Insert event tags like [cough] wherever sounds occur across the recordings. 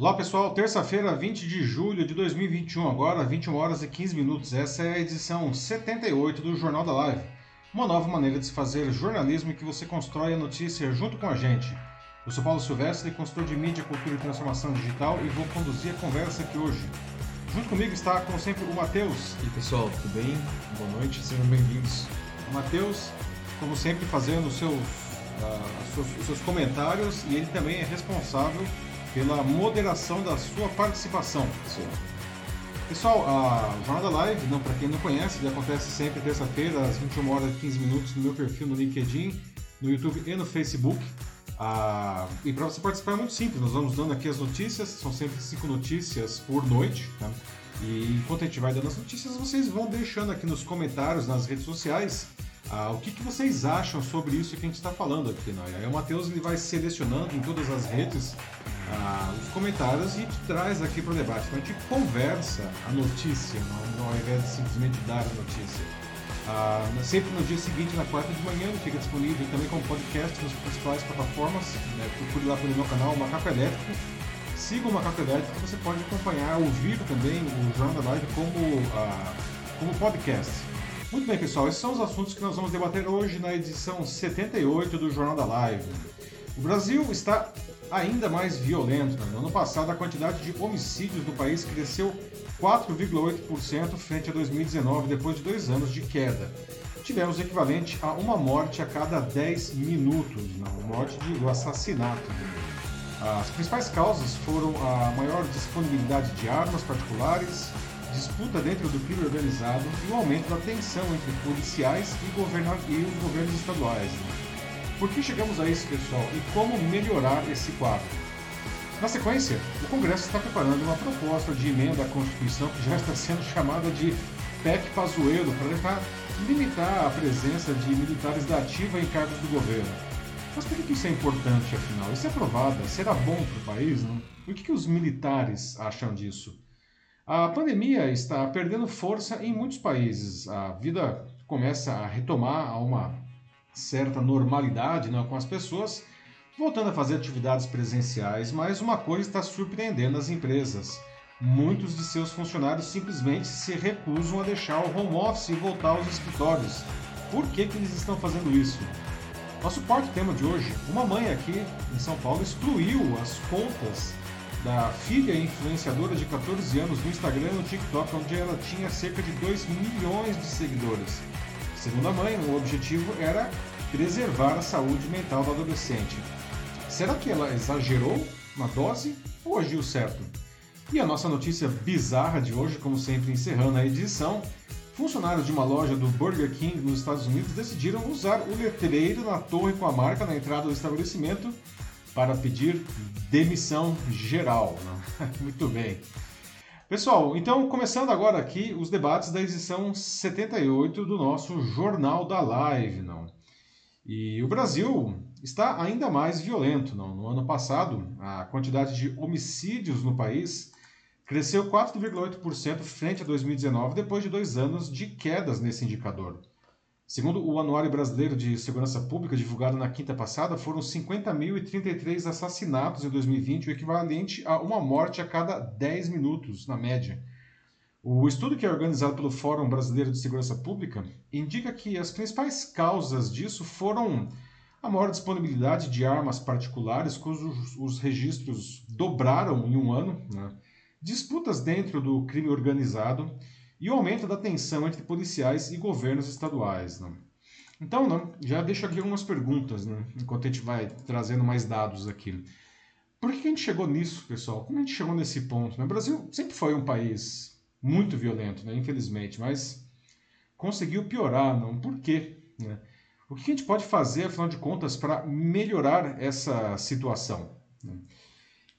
Olá pessoal, terça-feira, 20 de julho de 2021, agora 21 horas e 15 minutos. Essa é a edição 78 do Jornal da Live. Uma nova maneira de se fazer jornalismo em que você constrói a notícia junto com a gente. Eu sou Paulo Silvestre, consultor de mídia, cultura e transformação digital e vou conduzir a conversa aqui hoje. Junto comigo está, como sempre, o Matheus. E pessoal, tudo bem? Boa noite, sejam bem-vindos. O Matheus, como sempre, fazendo seus, uh, seus, seus comentários e ele também é responsável pela moderação da sua participação. Sim. Pessoal, a Jornada Live, não para quem não conhece, ele acontece sempre terça-feira às 21 horas e 15 minutos no meu perfil no LinkedIn, no YouTube e no Facebook. Ah, e para você participar é muito simples, nós vamos dando aqui as notícias, são sempre cinco notícias por noite. Tá? E enquanto a gente vai dando as notícias, vocês vão deixando aqui nos comentários, nas redes sociais, ah, o que, que vocês acham sobre isso que a gente está falando aqui. Né? Aí o Matheus vai selecionando em todas as redes ah, os comentários e traz aqui para o debate. Então a gente conversa a notícia, não, ao invés de simplesmente dar a notícia. Ah, sempre no dia seguinte, na quarta de manhã, fica disponível também como podcast nas principais plataformas. Né? Procure lá pelo meu canal Macaco Elétrico. Siga o Macaco Elétrico, você pode acompanhar, ouvir também o Jornal da Live como, ah, como podcast. Muito bem, pessoal, esses são os assuntos que nós vamos debater hoje na edição 78 do Jornal da Live. O Brasil está ainda mais violento. Né? No ano passado, a quantidade de homicídios no país cresceu 4,8% frente a 2019, depois de dois anos de queda. Tivemos o equivalente a uma morte a cada 10 minutos, não, morte de assassinato. As principais causas foram a maior disponibilidade de armas particulares, disputa dentro do crime organizado e o aumento da tensão entre policiais e, e os governos estaduais. Por que chegamos a isso, pessoal, e como melhorar esse quadro? Na sequência, o Congresso está preparando uma proposta de emenda à Constituição que já está sendo chamada de PEC Pazuello para tentar limitar a presença de militares da ativa em cargos do governo. Mas por que isso é importante, afinal? Isso é aprovada? Será bom para o país? Não? O que, que os militares acham disso? A pandemia está perdendo força em muitos países. A vida começa a retomar a uma certa normalidade né, com as pessoas voltando a fazer atividades presenciais, mas uma coisa está surpreendendo as empresas. Muitos de seus funcionários simplesmente se recusam a deixar o home office e voltar aos escritórios. Por que, que eles estão fazendo isso? Nosso quarto tema de hoje: uma mãe aqui em São Paulo excluiu as contas da filha influenciadora de 14 anos no Instagram e no TikTok, onde ela tinha cerca de 2 milhões de seguidores. Segundo a mãe, o objetivo era preservar a saúde mental do adolescente. Será que ela exagerou na dose ou agiu certo? E a nossa notícia bizarra de hoje, como sempre encerrando a edição, funcionários de uma loja do Burger King nos Estados Unidos decidiram usar o letreiro na torre com a marca na entrada do estabelecimento para pedir demissão geral. Né? [laughs] Muito bem. Pessoal, então começando agora aqui os debates da edição 78 do nosso Jornal da Live, não? E o Brasil está ainda mais violento, não? No ano passado, a quantidade de homicídios no país cresceu 4,8% frente a 2019, depois de dois anos de quedas nesse indicador. Segundo o Anuário Brasileiro de Segurança Pública, divulgado na quinta passada, foram 50.033 assassinatos em 2020, o equivalente a uma morte a cada 10 minutos, na média. O estudo que é organizado pelo Fórum Brasileiro de Segurança Pública indica que as principais causas disso foram a maior disponibilidade de armas particulares, cujos os registros dobraram em um ano, né? disputas dentro do crime organizado e o aumento da tensão entre policiais e governos estaduais. Né? Então, né, já deixo aqui algumas perguntas, né, enquanto a gente vai trazendo mais dados aqui. Por que a gente chegou nisso, pessoal? Como a gente chegou nesse ponto? Né? O Brasil sempre foi um país muito violento, né, infelizmente, mas conseguiu piorar, não? Por quê? Né? O que a gente pode fazer, afinal de contas, para melhorar essa situação? Né?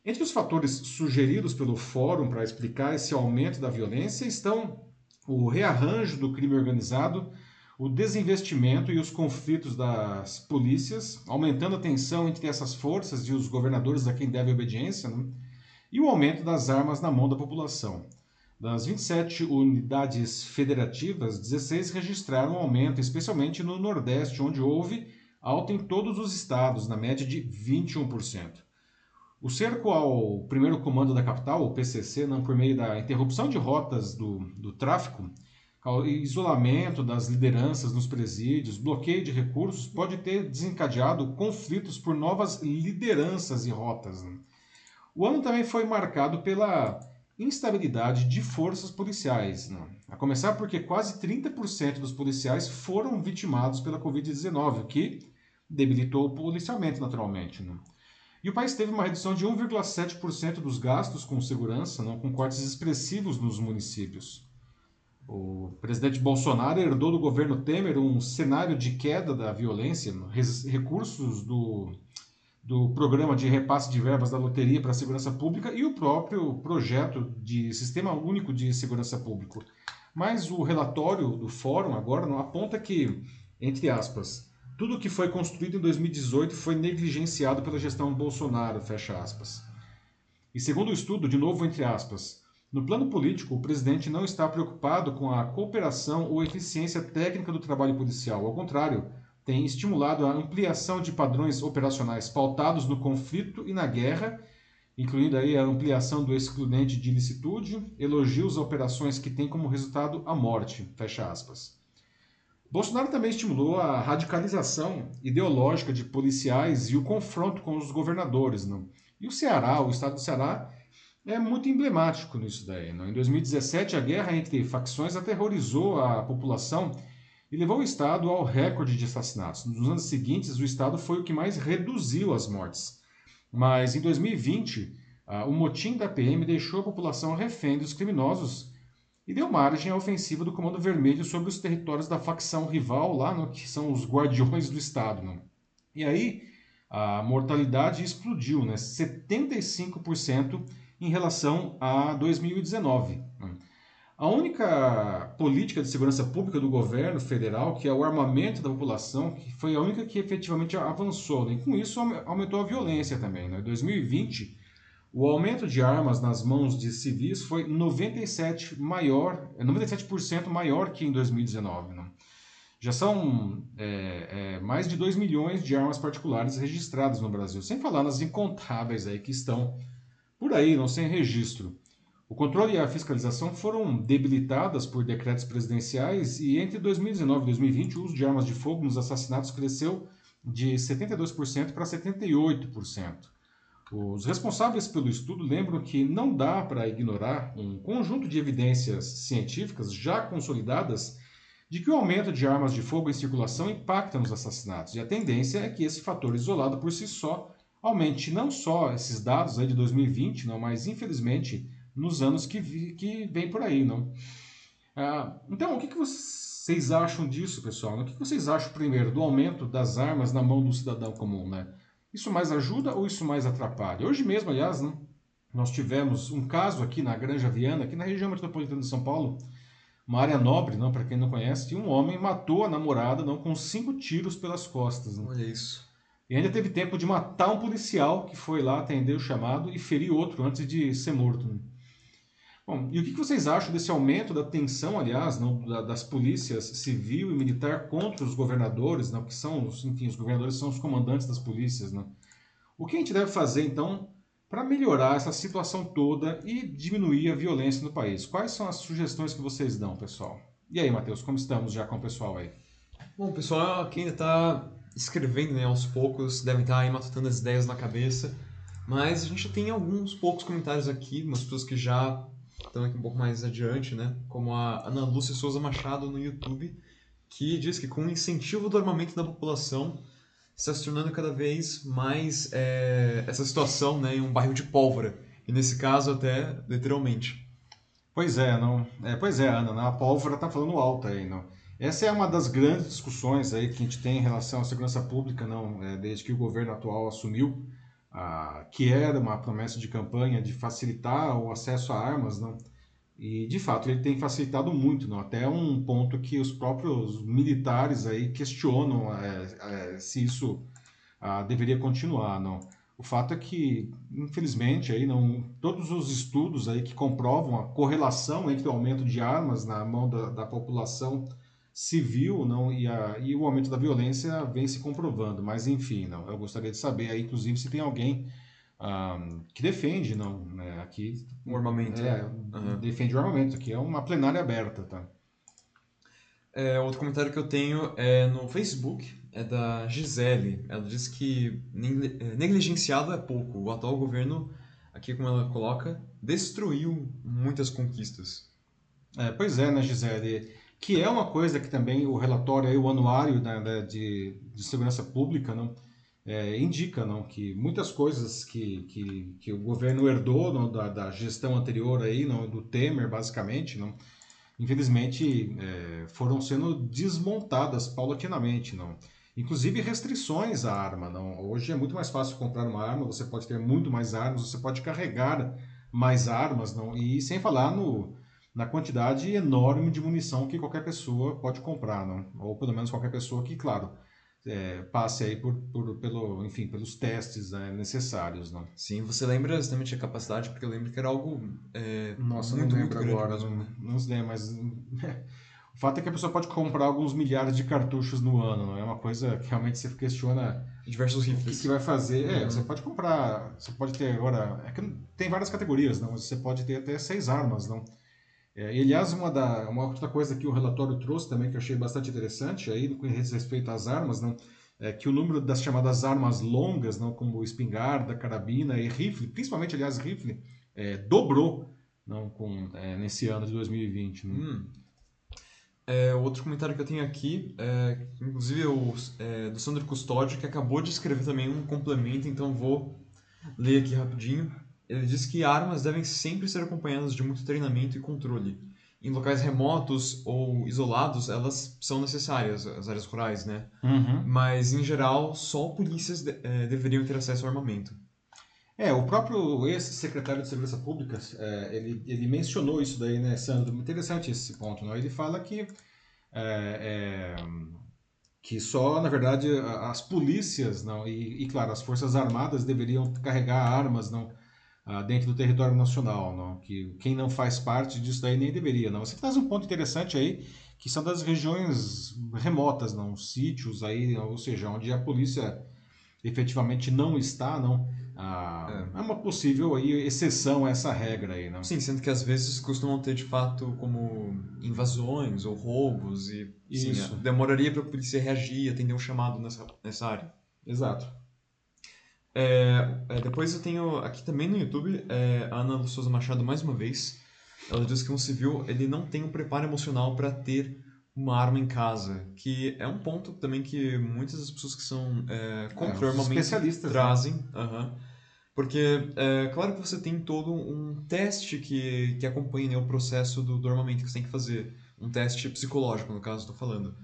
Entre os fatores sugeridos pelo Fórum para explicar esse aumento da violência estão o rearranjo do crime organizado, o desinvestimento e os conflitos das polícias, aumentando a tensão entre essas forças e os governadores a quem deve obediência, né? e o aumento das armas na mão da população. Das 27 unidades federativas, 16 registraram um aumento, especialmente no Nordeste, onde houve alta em todos os estados, na média de 21%. O cerco ao primeiro comando da capital, o PCC, não, por meio da interrupção de rotas do, do tráfico, isolamento das lideranças nos presídios, bloqueio de recursos, pode ter desencadeado conflitos por novas lideranças e rotas. Né? O ano também foi marcado pela instabilidade de forças policiais, né? a começar porque quase 30% dos policiais foram vitimados pela Covid-19, o que debilitou o policiamento naturalmente. Né? E o país teve uma redução de 1,7% dos gastos com segurança, não, com cortes expressivos nos municípios. O presidente Bolsonaro herdou do governo Temer um cenário de queda da violência, recursos do, do programa de repasse de verbas da loteria para a segurança pública e o próprio projeto de Sistema Único de Segurança Pública. Mas o relatório do fórum agora não aponta que, entre aspas, tudo que foi construído em 2018 foi negligenciado pela gestão Bolsonaro, fecha aspas. E segundo o estudo, de novo entre aspas, no plano político, o presidente não está preocupado com a cooperação ou eficiência técnica do trabalho policial. Ao contrário, tem estimulado a ampliação de padrões operacionais pautados no conflito e na guerra, incluindo aí a ampliação do excludente de ilicitude, elogios a operações que têm como resultado a morte, fecha aspas. Bolsonaro também estimulou a radicalização ideológica de policiais e o confronto com os governadores. Não? E o Ceará, o estado do Ceará, é muito emblemático nisso daí. Não? Em 2017, a guerra entre facções aterrorizou a população e levou o estado ao recorde de assassinatos. Nos anos seguintes, o estado foi o que mais reduziu as mortes. Mas em 2020, o motim da PM deixou a população refém dos criminosos e deu margem à ofensiva do Comando Vermelho sobre os territórios da facção rival, lá no, que são os Guardiões do Estado. Né? E aí a mortalidade explodiu, né? 75% em relação a 2019. Né? A única política de segurança pública do governo federal, que é o armamento da população, que foi a única que efetivamente avançou. Né? E com isso aumentou a violência também. Né? Em 2020, o aumento de armas nas mãos de civis foi 97 maior, 97% maior que em 2019. Né? Já são é, é, mais de 2 milhões de armas particulares registradas no Brasil, sem falar nas incontáveis aí que estão por aí, não sem registro. O controle e a fiscalização foram debilitadas por decretos presidenciais e entre 2019 e 2020 o uso de armas de fogo nos assassinatos cresceu de 72% para 78%. Os responsáveis pelo estudo lembram que não dá para ignorar um conjunto de evidências científicas já consolidadas de que o aumento de armas de fogo em circulação impacta nos assassinatos, e a tendência é que esse fator isolado por si só aumente não só esses dados aí de 2020, não, mas infelizmente nos anos que, vi, que vem por aí. Não? Ah, então, o que, que vocês acham disso, pessoal? O que, que vocês acham, primeiro, do aumento das armas na mão do cidadão comum? Né? Isso mais ajuda ou isso mais atrapalha? Hoje mesmo, aliás, né, nós tivemos um caso aqui na Granja Viana, aqui na região metropolitana de São Paulo, uma área nobre, não, para quem não conhece, e um homem matou a namorada não com cinco tiros pelas costas. Né? Olha isso. E ainda teve tempo de matar um policial que foi lá atender o chamado e ferir outro antes de ser morto. Né? Bom, e o que vocês acham desse aumento da tensão, aliás, não, das polícias civil e militar contra os governadores, não, que são, enfim, os governadores são os comandantes das polícias, não? O que a gente deve fazer, então, para melhorar essa situação toda e diminuir a violência no país? Quais são as sugestões que vocês dão, pessoal? E aí, Matheus, como estamos já com o pessoal aí? Bom, pessoal aqui ainda está escrevendo né, aos poucos, devem estar aí matutando as ideias na cabeça, mas a gente tem alguns poucos comentários aqui, umas pessoas que já estão aqui um pouco mais adiante, né? Como a Ana Lúcia Souza Machado no YouTube, que diz que com o incentivo do armamento da população está se tornando cada vez mais é, essa situação né, em um bairro de pólvora. E nesse caso até literalmente. Pois é, não. É, pois é, Ana, né? a pólvora está falando alto aí, não. Essa é uma das grandes discussões aí que a gente tem em relação à segurança pública, não, é, desde que o governo atual assumiu ah, que era uma promessa de campanha de facilitar o acesso a armas, não? E de fato ele tem facilitado muito, não? Até um ponto que os próprios militares aí questionam é, é, se isso ah, deveria continuar, não? O fato é que, infelizmente, aí não todos os estudos aí que comprovam a correlação entre o aumento de armas na mão da, da população civil não e, a, e o aumento da violência vem se comprovando, mas enfim, não, eu gostaria de saber aí, inclusive, se tem alguém um, que defende, não, né, aqui... O armamento. É, Uhum. defende o armamento, aqui é uma plenária aberta, tá? É, outro comentário que eu tenho é no Facebook, é da Gisele. Ela diz que é, negligenciado é pouco. O atual governo, aqui como ela coloca, destruiu muitas conquistas. É, pois é, né, Gisele? Que é uma coisa que também o relatório, o anuário né, de, de segurança pública não, é, indica não, que muitas coisas que, que, que o governo herdou não, da, da gestão anterior, aí, não, do Temer, basicamente, não, infelizmente é, foram sendo desmontadas paulatinamente. Não. Inclusive restrições à arma. Não. Hoje é muito mais fácil comprar uma arma, você pode ter muito mais armas, você pode carregar mais armas, não, e sem falar no na quantidade enorme de munição que qualquer pessoa pode comprar, não? Ou pelo menos qualquer pessoa que, claro, é, passe aí por, por, pelo, enfim, pelos testes né, necessários, não? Sim, você lembra exatamente a capacidade? Porque eu lembro que era algo é, Nossa, muito, não muito lembro grande agora, não, né? não sei, mas o fato é que a pessoa pode comprar alguns milhares de cartuchos no ano, não é uma coisa que realmente você questiona Diversos o que, rifles. que vai fazer. É, Uhum. você pode comprar, você pode ter agora, é que tem várias categorias, não? Você pode ter até seis armas, não? É, e, aliás, uma, da, uma outra coisa que o relatório trouxe também, que eu achei bastante interessante, aí, com respeito às armas, não, é que o número das chamadas armas longas, não, como espingarda, carabina e rifle, principalmente, aliás, rifle, é, dobrou não, com, é, nesse ano de 2020. Não? Hum. É, outro comentário que eu tenho aqui, é, inclusive o, é, do Sandro Custódio, que acabou de escrever também um complemento, então vou ler aqui rapidinho. Ele diz que armas devem sempre ser acompanhadas de muito treinamento e controle. Em locais remotos ou isolados, elas são necessárias, as áreas rurais, né? Uhum. Mas, em geral, só polícias de- é, deveriam ter acesso ao armamento. É, o próprio ex-secretário de Segurança Pública, é, ele, ele mencionou isso daí, né, Sandro? Interessante esse ponto, não? Ele fala que, é, é, que só, na verdade, as polícias, não, e, e, claro, as Forças Armadas deveriam carregar armas, não, ah, dentro do território nacional, não? Que quem não faz parte disso daí nem deveria, não? Você traz um ponto interessante aí, que são das regiões remotas, não? Sítios aí, ou seja, onde a polícia efetivamente não está, não? Ah, é. uma possível aí, exceção a essa regra aí, não? Sim, sendo que às vezes costumam ter de fato como invasões ou roubos e Isso. demoraria para a polícia reagir, atender um chamado nessa, nessa área. Exato. É, é, depois eu tenho aqui também no YouTube é, a Ana Souza Machado mais uma vez. Ela diz que um civil ele não tem um preparo emocional para ter uma arma em casa, que é um ponto também que muitas das pessoas que são é, contra o armamento especialistas, né? trazem. aham. Porque é claro que você tem todo um teste que, que acompanha né, o processo do, do armamento que você tem que fazer. Um teste psicológico, no caso, estou falando.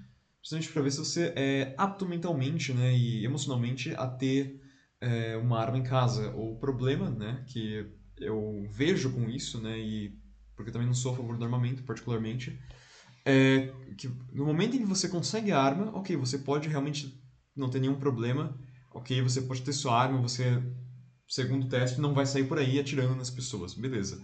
Justamente para ver se você é apto mentalmente né, e emocionalmente a ter é, uma arma em casa. O problema né, que eu vejo com isso, né, e porque eu também não sou a favor do armamento particularmente, é que no momento em que você consegue a arma, ok, você pode realmente não ter nenhum problema, ok, você pode ter sua arma, você, segundo o teste, não vai sair por aí atirando nas pessoas, beleza.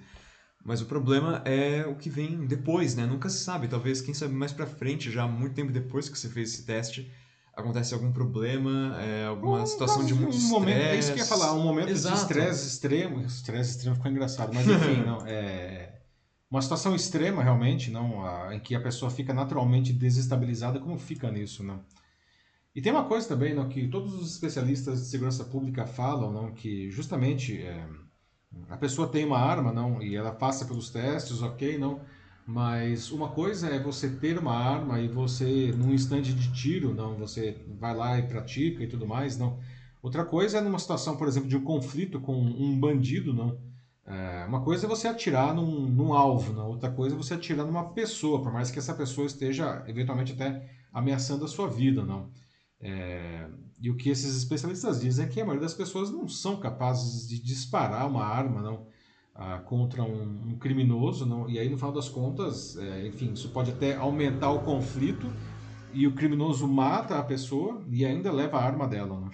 Mas o problema é o que vem depois, né? Nunca se sabe. Talvez, quem sabe mais pra frente, já muito tempo depois que você fez esse teste, acontece algum problema, é, alguma Um situação de muito um estresse. momento, É isso que eu ia falar, um momento Exato. de estresse extremo. Estresse extremo ficou engraçado, mas enfim, [laughs] não, é uma situação extrema realmente, não, a- em que a pessoa fica naturalmente desestabilizada, como fica nisso, não? E tem uma coisa também, não, que todos os especialistas de segurança pública falam, não, que justamente é, a pessoa tem uma arma, não, e ela passa pelos testes, ok, não, mas uma coisa é você ter uma arma e você, num instante de tiro, não, você vai lá e pratica e tudo mais, não. Outra coisa é numa situação, por exemplo, de um conflito com um bandido, não. É, uma coisa é você atirar num, num alvo, não. Outra coisa é você atirar numa pessoa, por mais que essa pessoa esteja eventualmente até ameaçando a sua vida, não. É, e o que esses especialistas dizem é que a maioria das pessoas não são capazes de disparar uma arma, não, ah, contra um, um criminoso, não. E aí no final das contas, é, enfim, isso pode até aumentar o conflito e o criminoso mata a pessoa e ainda leva a arma dela, não.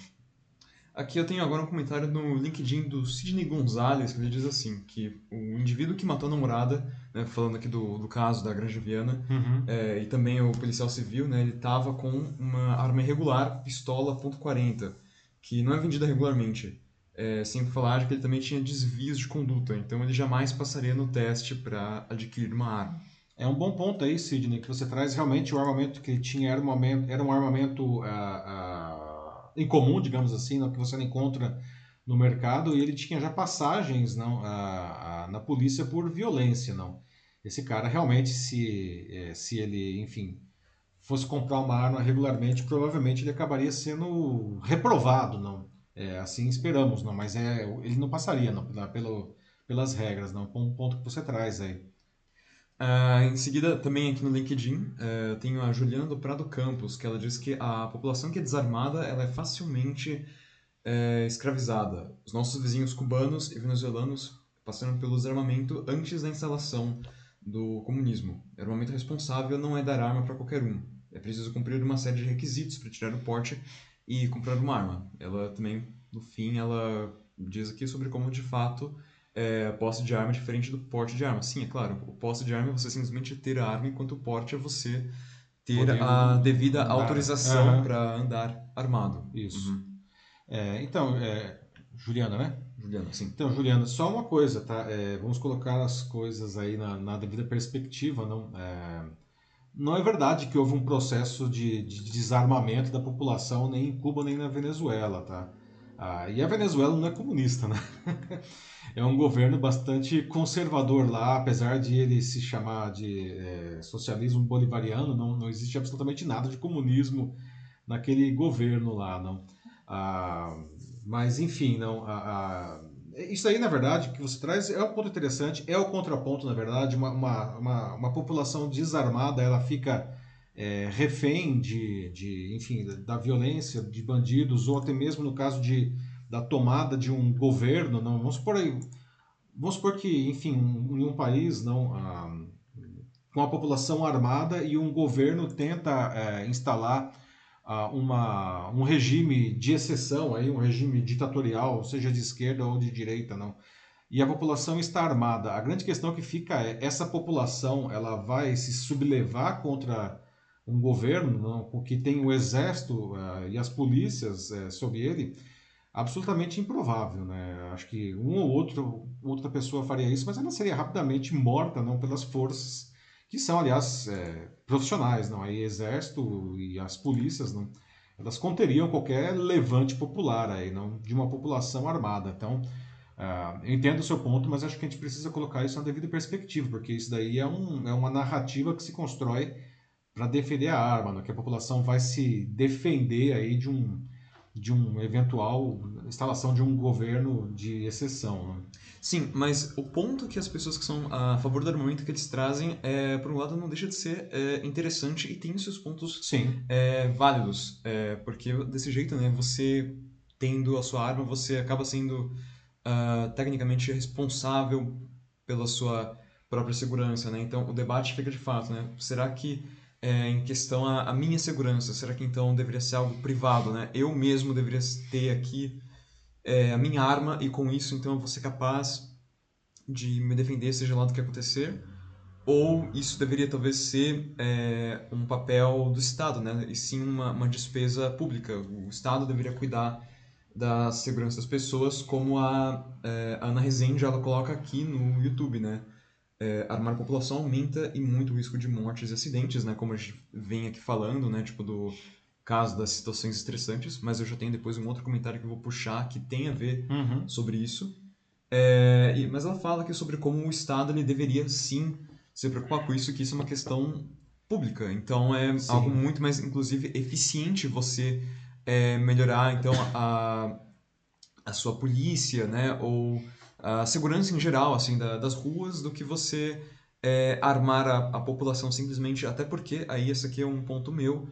Aqui eu tenho agora um comentário no LinkedIn do Sidney Gonzalez, que ele diz assim, que o indivíduo que matou a namorada, né, falando aqui do, do caso da Granja Viana, é, e também o policial civil, né, ele estava com uma arma irregular, pistola .40, que não é vendida regularmente. É, sem falar que ele também tinha desvios de conduta, então ele jamais passaria no teste para adquirir uma arma. É um bom ponto aí, Sidney, que você traz realmente o armamento que ele tinha era um armamento, era um armamento ah, ah, incomum, digamos assim, que você não encontra no mercado, e ele tinha já passagens não, ah, na polícia por violência. não. Esse cara realmente, se, eh, se ele, enfim, fosse comprar uma arma regularmente, provavelmente ele acabaria sendo reprovado, não. É, assim esperamos, não. Mas é, ele não passaria, não, pelo, pelas regras, não. Um ponto que você traz aí. Uh, em seguida, também aqui no LinkedIn, uh, tenho a Juliana do Prado Campos, que ela diz que a população que é desarmada ela é facilmente uh, escravizada. Os nossos vizinhos cubanos e venezuelanos passaram pelo desarmamento antes da instalação do comunismo. O armamento responsável não é dar arma para qualquer um. É preciso cumprir uma série de requisitos para tirar o porte e comprar uma arma. Ela também, no fim, ela diz aqui sobre como de fato é, posse de arma é diferente do porte de arma. Sim, é claro, o posse de arma é você simplesmente ter a arma, enquanto o porte é você ter Podendo a devida andar. autorização uhum. para andar armado. Isso. Uhum. É, então, é, Juliana, né? Juliana, sim. Então, Juliana, só uma coisa, tá? É, vamos colocar as coisas aí na, na devida perspectiva, não? É, não é verdade que houve um processo de, de, desarmamento da população nem em Cuba nem na Venezuela, tá? Ah, e a Venezuela não é comunista, né? [laughs] é um governo bastante conservador lá, apesar de ele se chamar de é, socialismo bolivariano, não, não existe absolutamente nada de comunismo naquele governo lá, não. Ah, mas, enfim, não. A, a, isso aí, na verdade, que você traz é um ponto interessante, é o contraponto, na verdade. Uma, uma, uma, uma população desarmada, ela fica é, refém de, de, enfim, da violência, de bandidos, ou até mesmo no caso de, da tomada de um governo. Não, vamos supor aí, vamos supor que, enfim, em um país, não, ah, com a população armada e um governo tenta é, instalar uma, um regime de exceção, aí, um regime ditatorial, seja de esquerda ou de direita, não. E a população está armada. A grande questão que fica é, essa população ela vai se sublevar contra um governo, não, porque tem o exército uh, e as polícias uh, sob ele, absolutamente improvável, né? Acho que um ou outro, outra pessoa faria isso, mas ela seria rapidamente morta, não pelas forças que são, aliás, é, profissionais, não? Aí exército e as polícias, não? Elas conteriam qualquer levante popular aí, não de uma população armada. Então, uh, eu entendo o seu ponto, mas acho que a gente precisa colocar isso na devida perspectiva, porque isso daí é, um, é uma narrativa que se constrói para defender a arma, não? que a população vai se defender aí de um de um eventual instalação de um governo de exceção. Né? Sim, mas o ponto que as pessoas que são a favor do armamento que eles trazem, é, por um lado, não deixa de ser é, interessante e tem seus pontos Sim. É, válidos. É, porque desse jeito, né, você tendo a sua arma, você acaba sendo uh, tecnicamente responsável pela sua própria segurança. Né? Então, o debate fica de fato, né? Será que é, em questão a, minha segurança, será que então deveria ser algo privado, né? Eu mesmo deveria ter aqui é, a minha arma e com isso então eu vou ser capaz de me defender seja lá do que acontecer ou isso deveria talvez ser é, um papel do Estado, né? E sim uma, uma despesa pública. O Estado deveria cuidar da segurança das pessoas, como a, é, a Ana Rezende ela coloca aqui no YouTube, né? É, armar a população aumenta e muito o risco de mortes e acidentes, né? Como a gente vem aqui falando, né? Tipo do caso das situações estressantes, mas eu já tenho depois um outro comentário que eu vou puxar que tem a ver uhum. sobre isso. É, e, mas ela fala aqui sobre como o Estado ele deveria sim se preocupar com isso, que isso é uma questão pública. Então é sim. algo muito mais, inclusive, eficiente você é, melhorar então a, a sua polícia, né? Ou a segurança em geral, assim, da, das ruas, do que você é, armar a, a população simplesmente. Até porque aí esse aqui é um ponto meu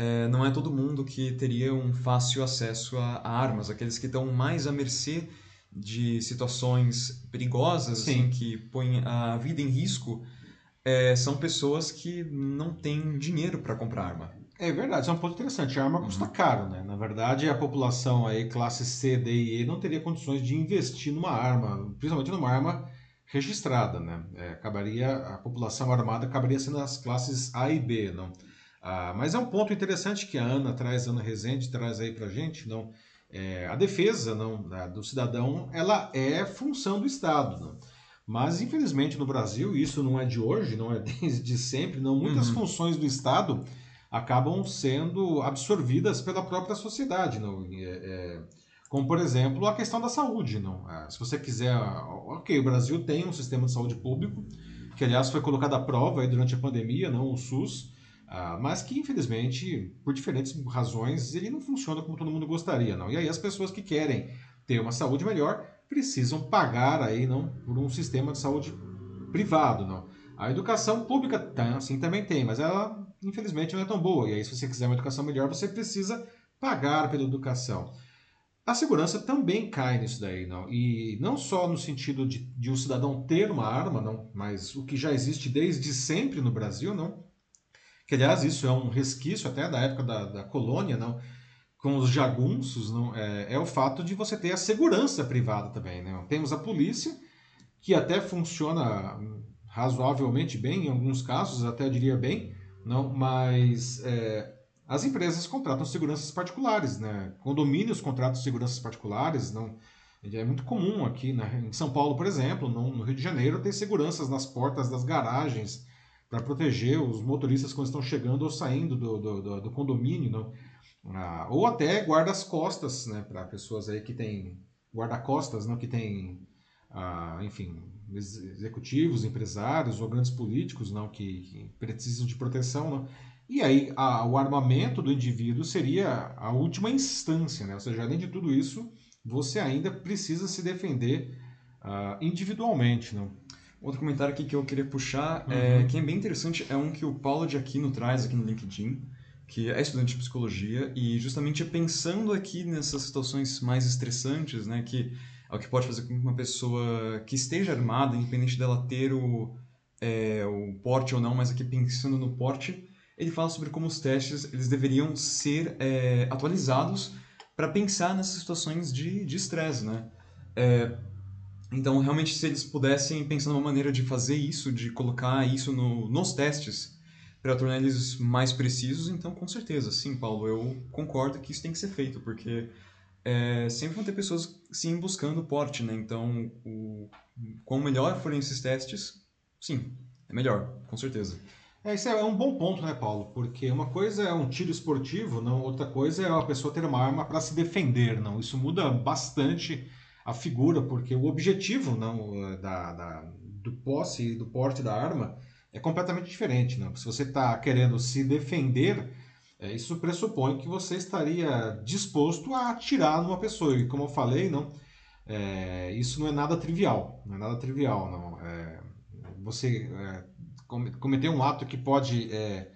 é, não é todo mundo que teria um fácil acesso a, a armas. Aqueles que estão mais à mercê de situações perigosas, assim, que põem a vida em risco, é, são pessoas que não têm dinheiro para comprar arma. É verdade, isso é um ponto interessante. A arma custa uhum. caro, né? Na verdade, a população aí, classe C, D e E, não teria condições de investir numa arma, principalmente numa arma registrada, né? É, acabaria, a população armada acabaria sendo as classes A e B, não? Ah, mas é um ponto interessante que a Ana traz, a Ana Rezende traz aí pra gente, não? É, a defesa não, do cidadão ela é função do Estado. Não? Mas, infelizmente, no Brasil, isso não é de hoje, não é [laughs] desde sempre, não. Muitas uhum. funções do Estado acabam sendo absorvidas pela própria sociedade. Não? É, é, como, por exemplo, a questão da saúde. Não? É, se você quiser. Ok, o Brasil tem um sistema de saúde público, que, aliás, foi colocado à prova durante a pandemia, não o SUS. Ah, mas que infelizmente, por diferentes razões, ele não funciona como todo mundo gostaria, não. E aí as pessoas que querem ter uma saúde melhor precisam pagar aí, não, por um sistema de saúde privado, não. A educação pública tá, assim também tem, mas ela infelizmente não é tão boa. E aí se você quiser uma educação melhor, você precisa pagar pela educação. A segurança também cai nisso daí, não. E não só no sentido de, de um cidadão ter uma arma, não, mas o que já existe desde sempre no Brasil, não que aliás isso é um resquício até da época da, da colônia, não? com os jagunços, não? É, é, o fato de você ter a segurança privada também. Né? Temos a polícia, que até funciona razoavelmente bem, em alguns casos, até diria bem, não, mas é, as empresas contratam seguranças particulares, né? condomínios contratam seguranças particulares, não é muito comum aqui né? em São Paulo, por exemplo, no Rio de Janeiro, ter seguranças nas portas das garagens, para proteger os motoristas quando estão chegando ou saindo do, do, do, do condomínio, não? Ah, ou até guarda-costas, né, para pessoas aí que têm guarda-costas, não, que têm, ah, enfim, executivos, empresários ou grandes políticos, não, que, que precisam de proteção, não. E aí a, o armamento do indivíduo seria a última instância, né? Ou seja, além de tudo isso, você ainda precisa se defender ah, individualmente, não? Outro comentário aqui que eu queria puxar, é, uhum. é, que é bem interessante, é um que o Paulo de Aquino traz aqui no LinkedIn, que é estudante de psicologia, e justamente pensando aqui nessas situações mais estressantes, né, que é o que pode fazer com que uma pessoa que esteja armada, independente dela ter o, é, o porte ou não, mas aqui pensando no porte, ele fala sobre como os testes eles deveriam ser é, atualizados para pensar nessas situações de estresse, né? É, então, realmente, se eles pudessem pensar numa maneira de fazer isso, de colocar isso no, nos testes, para tornar eles mais precisos, então, com certeza, sim, Paulo, eu concordo que isso tem que ser feito, porque é, sempre vão ter pessoas, sim, buscando porte, né? Então, o, quanto melhor forem esses testes, sim, é melhor, com certeza. É, isso é um bom ponto, né, Paulo? Porque uma coisa é um tiro esportivo, não, outra coisa é a pessoa ter uma arma para se defender, não. Isso muda bastante a figura, porque o objetivo não eh, da, da do posse e do porte da arma é completamente diferente. Não? Se você está querendo se defender, é, isso pressupõe que você estaria disposto a atirar numa pessoa. E como eu falei, não, é, isso não é nada trivial. Não é nada trivial. Não. É, você é, cometer um ato que pode é,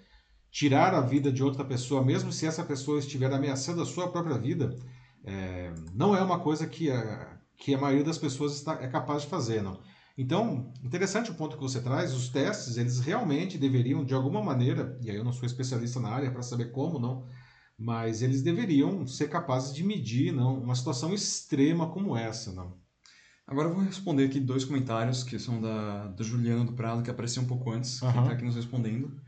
tirar a vida de outra pessoa, mesmo se essa pessoa estiver ameaçando a sua própria vida, é, não é uma coisa que a, que a maioria das pessoas está, é capaz de fazer, não? Então, interessante o ponto que você traz, os testes, eles realmente deveriam, de alguma maneira, e aí eu não sou especialista na área para saber como, não, mas eles deveriam ser capazes de medir não, uma situação extrema como essa, não. Agora eu vou responder aqui dois comentários que são da, da Juliana do Prado, que apareceu um pouco antes, uhum. que está aqui nos respondendo.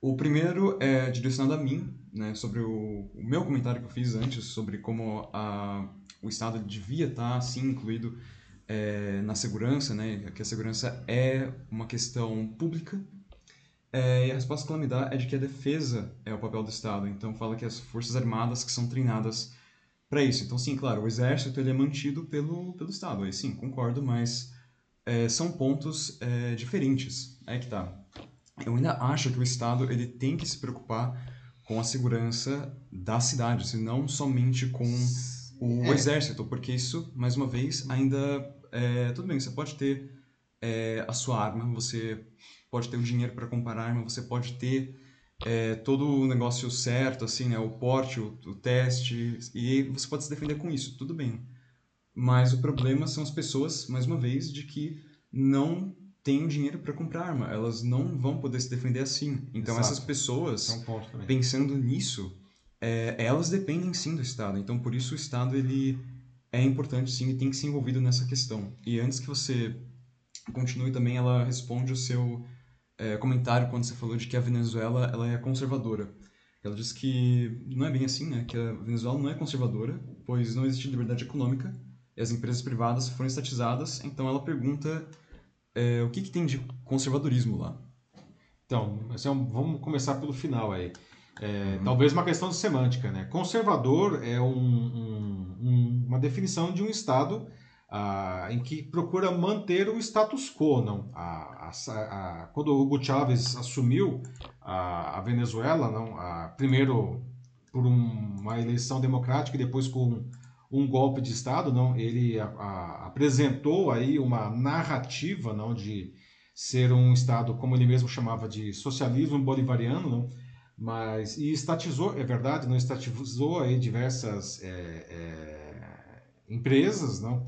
O primeiro é direcionado a mim, né, sobre o, o, meu comentário que eu fiz antes, sobre como a, o Estado devia estar, sim, incluído é, na segurança, né, que a segurança é uma questão pública. É, e a resposta que ela me dá é de que a defesa é o papel do Estado. Então, fala que as Forças Armadas que são treinadas para isso. Então, sim, claro, o Exército ele é mantido pelo, pelo Estado. Aí, sim, concordo, mas é, são pontos é, diferentes. Aí que tá eu ainda acho que o Estado ele tem que se preocupar com a segurança da cidade, e não somente com o é. exército, porque isso, mais uma vez, ainda é, tudo bem. Você pode ter é, a sua arma, você pode ter o dinheiro para comprar arma, você pode ter é, todo o negócio certo, assim, né, o porte, o, o teste, e você pode se defender com isso, tudo bem. Mas o problema são as pessoas, mais uma vez, de que não têm dinheiro para comprar arma. Elas não vão poder se defender assim. Então, Exato. essas pessoas, é um pensando nisso, é, elas dependem sim do Estado. Então, por isso o Estado ele é importante sim e tem que ser envolvido nessa questão. E antes que você continue também, ela responde o seu é, comentário quando você falou de que a Venezuela ela é conservadora. Ela diz que não é bem assim, né? Que a Venezuela não é conservadora, pois não existe liberdade econômica e as empresas privadas foram estatizadas. Então ela pergunta é, o que, que, tem de conservadorismo lá. Então, um, vamos começar pelo final aí. É, uhum. Talvez uma questão de semântica, né? Conservador é um, um, uma definição de um Estado ah, em que procura manter o status quo. Não? A, a, a, quando Hugo Chávez assumiu a, Venezuela, não, primeiro por um, uma eleição democrática e depois com um golpe de Estado, não, ele apresentou aí uma narrativa não, de ser um Estado, como ele mesmo chamava de socialismo bolivariano, não, mas e estatizou, é verdade, não estatizou aí diversas é, é, empresas, não,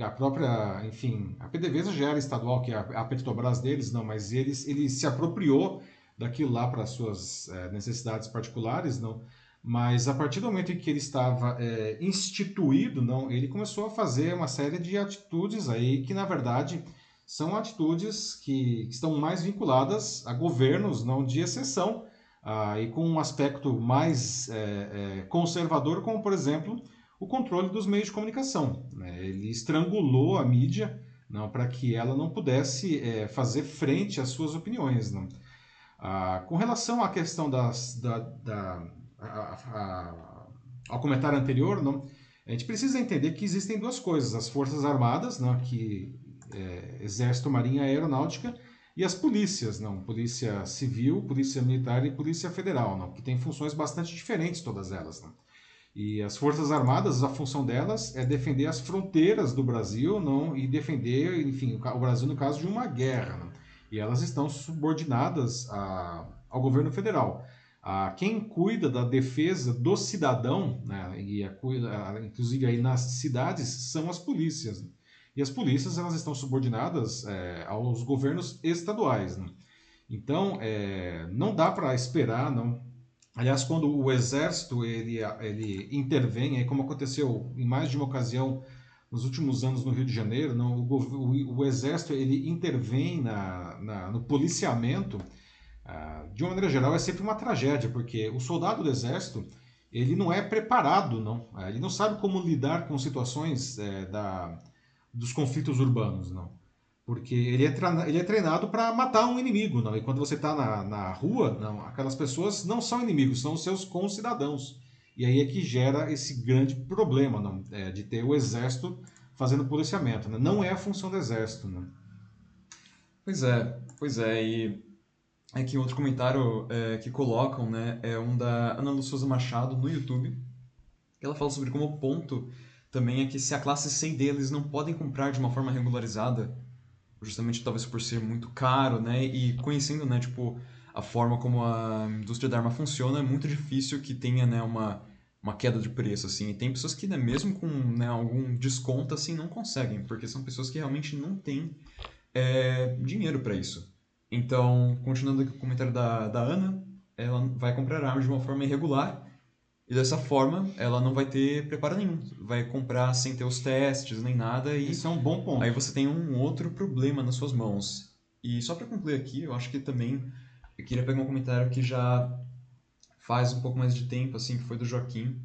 a própria, enfim, a PDVSA já era estadual, que é a Petrobras deles, não, mas eles, ele se apropriou daquilo lá para suas é, necessidades particulares, não. Mas a partir do momento em que ele estava é, instituído, não, ele começou a fazer uma série de atitudes aí que na verdade são atitudes que, que estão mais vinculadas a governos, não de exceção, ah, e com um aspecto mais é, é, conservador, como por exemplo o controle dos meios de comunicação. Né? Ele estrangulou a mídia para que ela não pudesse é, fazer frente às suas opiniões. Não? Ah, com relação à questão das, da, da a, a, ao comentário anterior, não, a gente precisa entender que existem duas coisas: as forças armadas, não, que é, exército, marinha, aeronáutica, e as polícias, não, polícia civil, polícia militar e polícia federal, não, que têm funções bastante diferentes todas elas, não. E as Forças Armadas, a função delas é defender as fronteiras do Brasil não, e defender, enfim, o Brasil no caso de uma guerra. Não? E elas estão subordinadas a, ao governo federal. A, quem cuida da defesa do cidadão, né, e a, inclusive aí nas cidades, são as polícias. E as polícias elas estão subordinadas é, aos governos estaduais. Né? Então, é, não dá para esperar, não, Aliás, quando o exército ele, ele intervém, como aconteceu em mais de uma ocasião nos últimos anos no Rio de Janeiro, não, o, o, o exército ele intervém na, na no policiamento, ah, de uma maneira geral é sempre uma tragédia, porque o soldado do exército ele não é preparado, não, ah, ele não sabe como lidar com situações é, da, dos conflitos urbanos, não. Porque ele é, treinado, ele é treinado para matar um inimigo, não? E quando você está na, na rua, não, aquelas pessoas não são inimigos, são seus concidadãos. E aí é que gera esse grande problema, não? É, de ter o exército fazendo policiamento, né? Não é a função do exército, né? Pois é, pois é. E é que outro comentário é, que colocam, né, é um da Ana Lu Machado no YouTube. Ela fala sobre como o ponto também é que se a classe C e D eles não podem comprar de uma forma regularizada justamente talvez por ser muito caro, né? E conhecendo, né, tipo, a forma como a indústria da arma funciona, é muito difícil que tenha, né, uma, uma queda de preço, assim. E tem pessoas que, né, mesmo com né, algum desconto, assim, não conseguem, porque são pessoas que realmente não têm é, dinheiro para isso. Então, continuando aqui o comentário da, da Ana, ela vai comprar armas de uma forma irregular, e dessa forma, ela não vai ter preparo nenhum. Vai comprar sem ter os testes nem nada. E Isso é um bom ponto. Aí você tem um outro problema nas suas mãos. E só para concluir aqui, eu acho que também eu queria pegar um comentário que já faz um pouco mais de tempo, assim, que foi do Joaquim,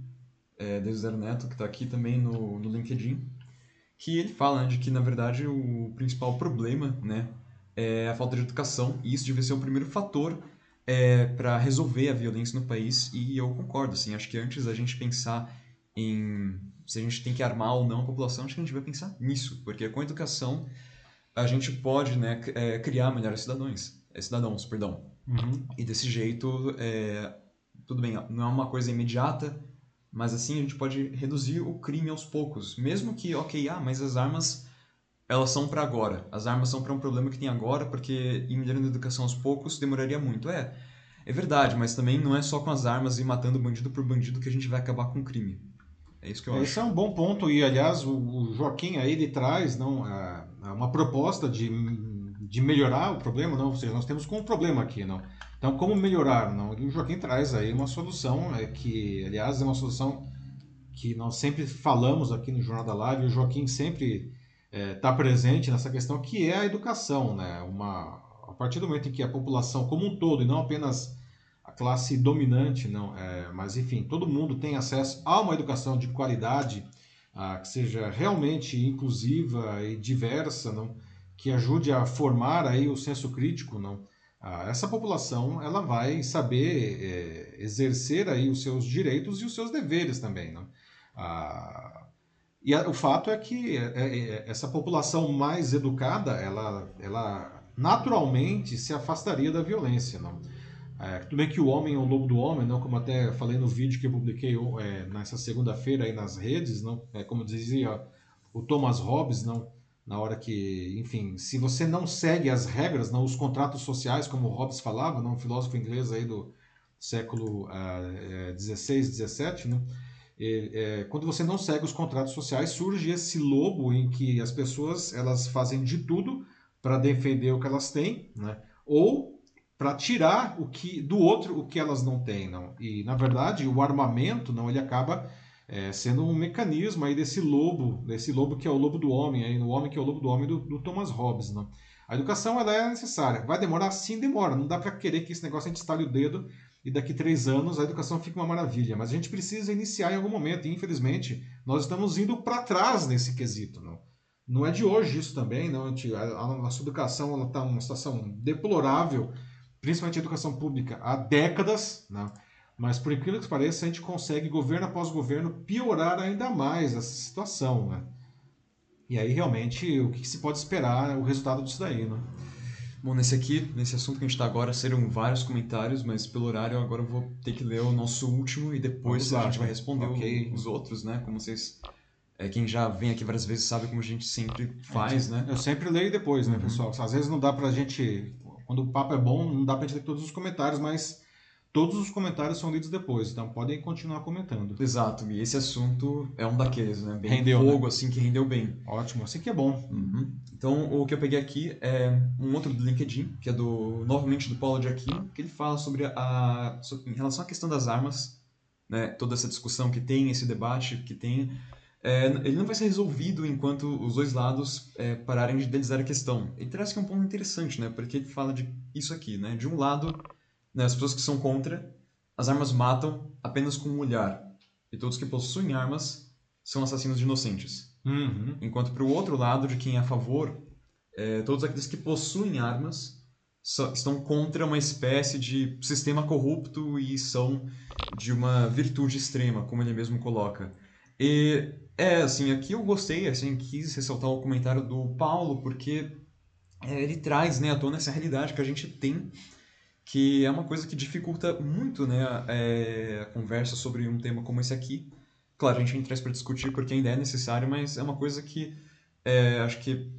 é, desde Zero Neto, que está aqui também no, no LinkedIn, que ele fala né, de que, na verdade, o principal problema né, é a falta de educação, e isso deve ser o primeiro fator é, para resolver a violência no país e eu concordo, assim, acho que antes da gente pensar em se a gente tem que armar ou não a população, acho que a gente vai pensar nisso, porque com a educação a gente pode né, é, criar melhores cidadãos, é, cidadãos, perdão. Uhum. E desse jeito, é, tudo bem, não é uma coisa imediata, mas assim a gente pode reduzir o crime aos poucos, mesmo que, ok, ah, mas as armas elas são para agora. As armas são para um problema que tem agora, porque ir melhorando a educação aos poucos demoraria muito. É, é verdade, mas também não é só com as armas e matando bandido por bandido que a gente vai acabar com o crime. É isso que eu Esse acho. Esse é um bom ponto e, aliás, o Joaquim aí ele traz não, uma proposta de, de melhorar o problema, não, ou seja, nós temos com um problema aqui, não. Então, como melhorar, não? E o Joaquim traz aí uma solução é que, aliás, é uma solução que nós sempre falamos aqui no Jornal da Live, o Joaquim sempre está é, tá presente nessa questão que é a educação, né? Uma, a partir do momento em que a população como um todo, e não apenas a classe dominante, não. É, mas enfim, todo mundo tem acesso a uma educação de qualidade ah, que seja realmente inclusiva e diversa, não, que ajude a formar aí o senso crítico, não. Ah, essa população ela vai saber é, exercer aí os seus direitos e os seus deveres também, não. Ah, e a, o fato é que é, é, é, essa população mais educada, ela, ela naturalmente se afastaria da violência, não. É, tudo bem que o homem é o lobo do homem, não? Como até falei no vídeo que eu publiquei é, nessa segunda-feira aí nas redes, não? É como dizia o Thomas Hobbes, não? Na hora que, enfim, se você não segue as regras, não? Os contratos sociais, como Hobbes falava, não? Um filósofo inglês aí do século uh, 16, 17, né? E, é, quando você não segue os contratos sociais, surge esse lobo em que as pessoas elas fazem de tudo para defender o que elas têm, né? ou para tirar o que do outro o que elas não têm, não. E na verdade o armamento não ele acaba é, sendo um mecanismo aí desse lobo, desse lobo que é o lobo do homem, aí, o homem que é o lobo do homem do, do Thomas Hobbes, não. A educação ela é necessária. Vai demorar? Sim, demora. Não dá para querer que esse negócio a gente estale o dedo e daqui três anos a educação fique uma maravilha. Mas a gente precisa iniciar em algum momento. E infelizmente nós estamos indo para trás nesse quesito. Não, não é de hoje isso também. Não. A, nossa educação está numa situação deplorável principalmente a educação pública, há décadas, né? mas por incrível que pareça, a gente consegue, governo após governo, piorar ainda mais essa situação. Né? E aí, realmente, o que se pode esperar o resultado disso daí, né? Bom, nesse aqui, nesse assunto que a gente está agora, serão vários comentários, mas pelo horário agora eu vou ter que ler o nosso último e depois lá, a gente vai responder okay. os outros, né? Como vocês é, quem já vem aqui várias vezes sabe como a gente sempre faz, né? Eu sempre leio depois, né, uhum. pessoal? Às vezes não dá pra gente quando o papo é bom, não dá pra gente ler todos os comentários, mas todos os comentários são lidos depois, então podem continuar comentando. Exato, e esse assunto é um daqueles, né? Bem rendeu, fogo, né? assim, que rendeu bem. Ótimo, assim que é bom. Uhum. Então, o que eu peguei aqui é um outro do LinkedIn, que é do novamente do Paulo de Aquino, que ele fala sobre a sobre, em relação à questão das armas, né? Toda essa discussão que tem, esse debate que tem é, ele não vai ser resolvido enquanto os dois lados é, pararem de idealizar a questão. E traz que é um ponto interessante, né? Porque ele fala de isso aqui, né? De um lado, né, as pessoas que são contra, as armas matam apenas com um olhar. E todos que possuem armas são assassinos de inocentes. Uhum. Enquanto para o outro lado, de quem é a favor, é, todos aqueles que possuem armas estão contra uma espécie de sistema corrupto e são de uma virtude extrema, como ele mesmo coloca. E é, assim, aqui eu gostei, assim, quis ressaltar o comentário do Paulo, porque é, ele traz, né, à tona essa realidade que a gente tem, que é uma coisa que dificulta muito, né, é, a conversa sobre um tema como esse aqui. Claro, a gente traz para discutir porque ainda é necessário, mas é uma coisa que é, acho que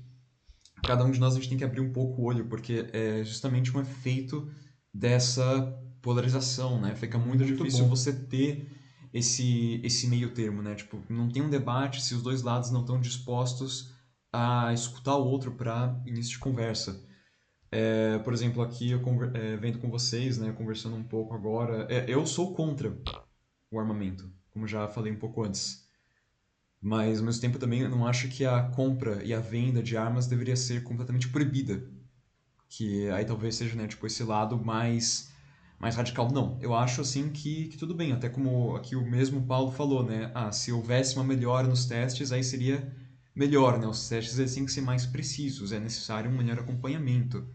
cada um de nós a gente tem que abrir um pouco o olho, porque é justamente um efeito dessa polarização, né? Fica muito, muito difícil bom. você ter esse, esse meio termo, né? Tipo, não tem um debate se os dois lados não estão dispostos a escutar o outro para início de conversa. É, por exemplo, aqui eu é, vendo com vocês, né, conversando um pouco agora, é, eu sou contra o armamento, como já falei um pouco antes. Mas, ao mesmo tempo, também eu não acho que a compra e a venda de armas deveria ser completamente proibida. Que aí talvez seja, né, tipo, esse lado mais mais radical. Não, eu acho assim que, que tudo bem, até como aqui o mesmo Paulo falou, né? Ah, se houvesse uma melhora nos testes, aí seria melhor, né? Os testes eles têm que ser mais precisos, é necessário um melhor acompanhamento.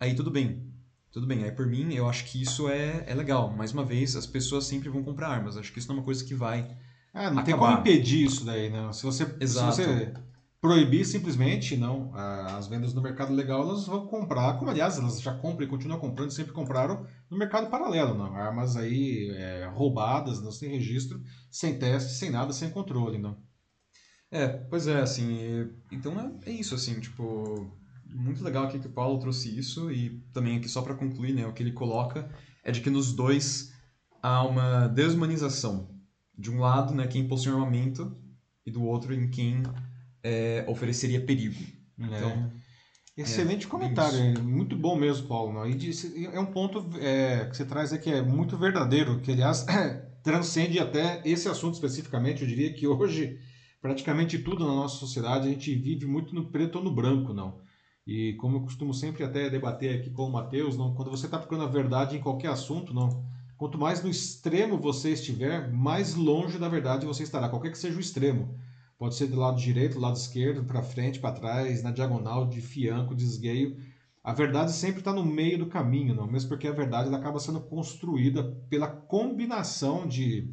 Aí tudo bem, tudo bem. Aí por mim, eu acho que isso é, é legal. Mais uma vez, as pessoas sempre vão comprar armas. Acho que isso não é uma coisa que vai. É, não acabar. tem como impedir isso daí, né? Se você, Exato. se você proibir simplesmente não as vendas no mercado legal elas vão comprar como aliás elas já compram e continuam comprando sempre compraram no mercado paralelo não armas aí é, roubadas não sem registro sem teste sem nada sem controle não é pois é assim então é, é isso assim tipo muito legal aqui que o Paulo trouxe isso e também aqui só para concluir né o que ele coloca é de que nos dois há uma desumanização de um lado né quem possui armamento e do outro em quem é, ofereceria perigo. É. Então, Excelente é, comentário, muito bom mesmo, Paulo. Não? E é um ponto é, que você traz aqui é muito verdadeiro, que aliás [coughs] transcende até esse assunto especificamente. Eu diria que hoje praticamente tudo na nossa sociedade a gente vive muito no preto ou no branco, não. E como eu costumo sempre até debater aqui com o Matheus, não, quando você está procurando a verdade em qualquer assunto, não, quanto mais no extremo você estiver, mais longe da verdade você estará, qualquer que seja o extremo. Pode ser do lado direito, do lado esquerdo, para frente, para trás, na diagonal, de fianco, de esgueio. A verdade sempre está no meio do caminho, não? mesmo porque a verdade acaba sendo construída pela combinação de,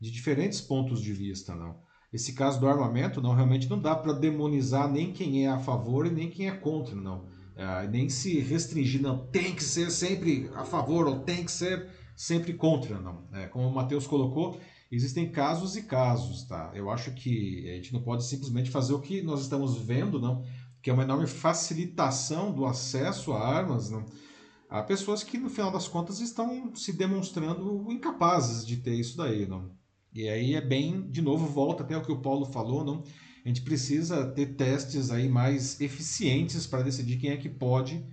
de diferentes pontos de vista. Não? Esse caso do armamento, não realmente não dá para demonizar nem quem é a favor e nem quem é contra, não. É, nem se restringir, não, tem que ser sempre a favor ou tem que ser sempre contra, não. É, como o Matheus colocou, existem casos e casos, tá? Eu acho que a gente não pode simplesmente fazer o que nós estamos vendo, não, que é uma enorme facilitação do acesso a armas, não. Há pessoas que, no final das contas, estão se demonstrando incapazes de ter isso daí, não. E aí é bem, de novo, volta até o que o Paulo falou, não? A gente precisa ter testes aí mais eficientes para decidir quem é que pode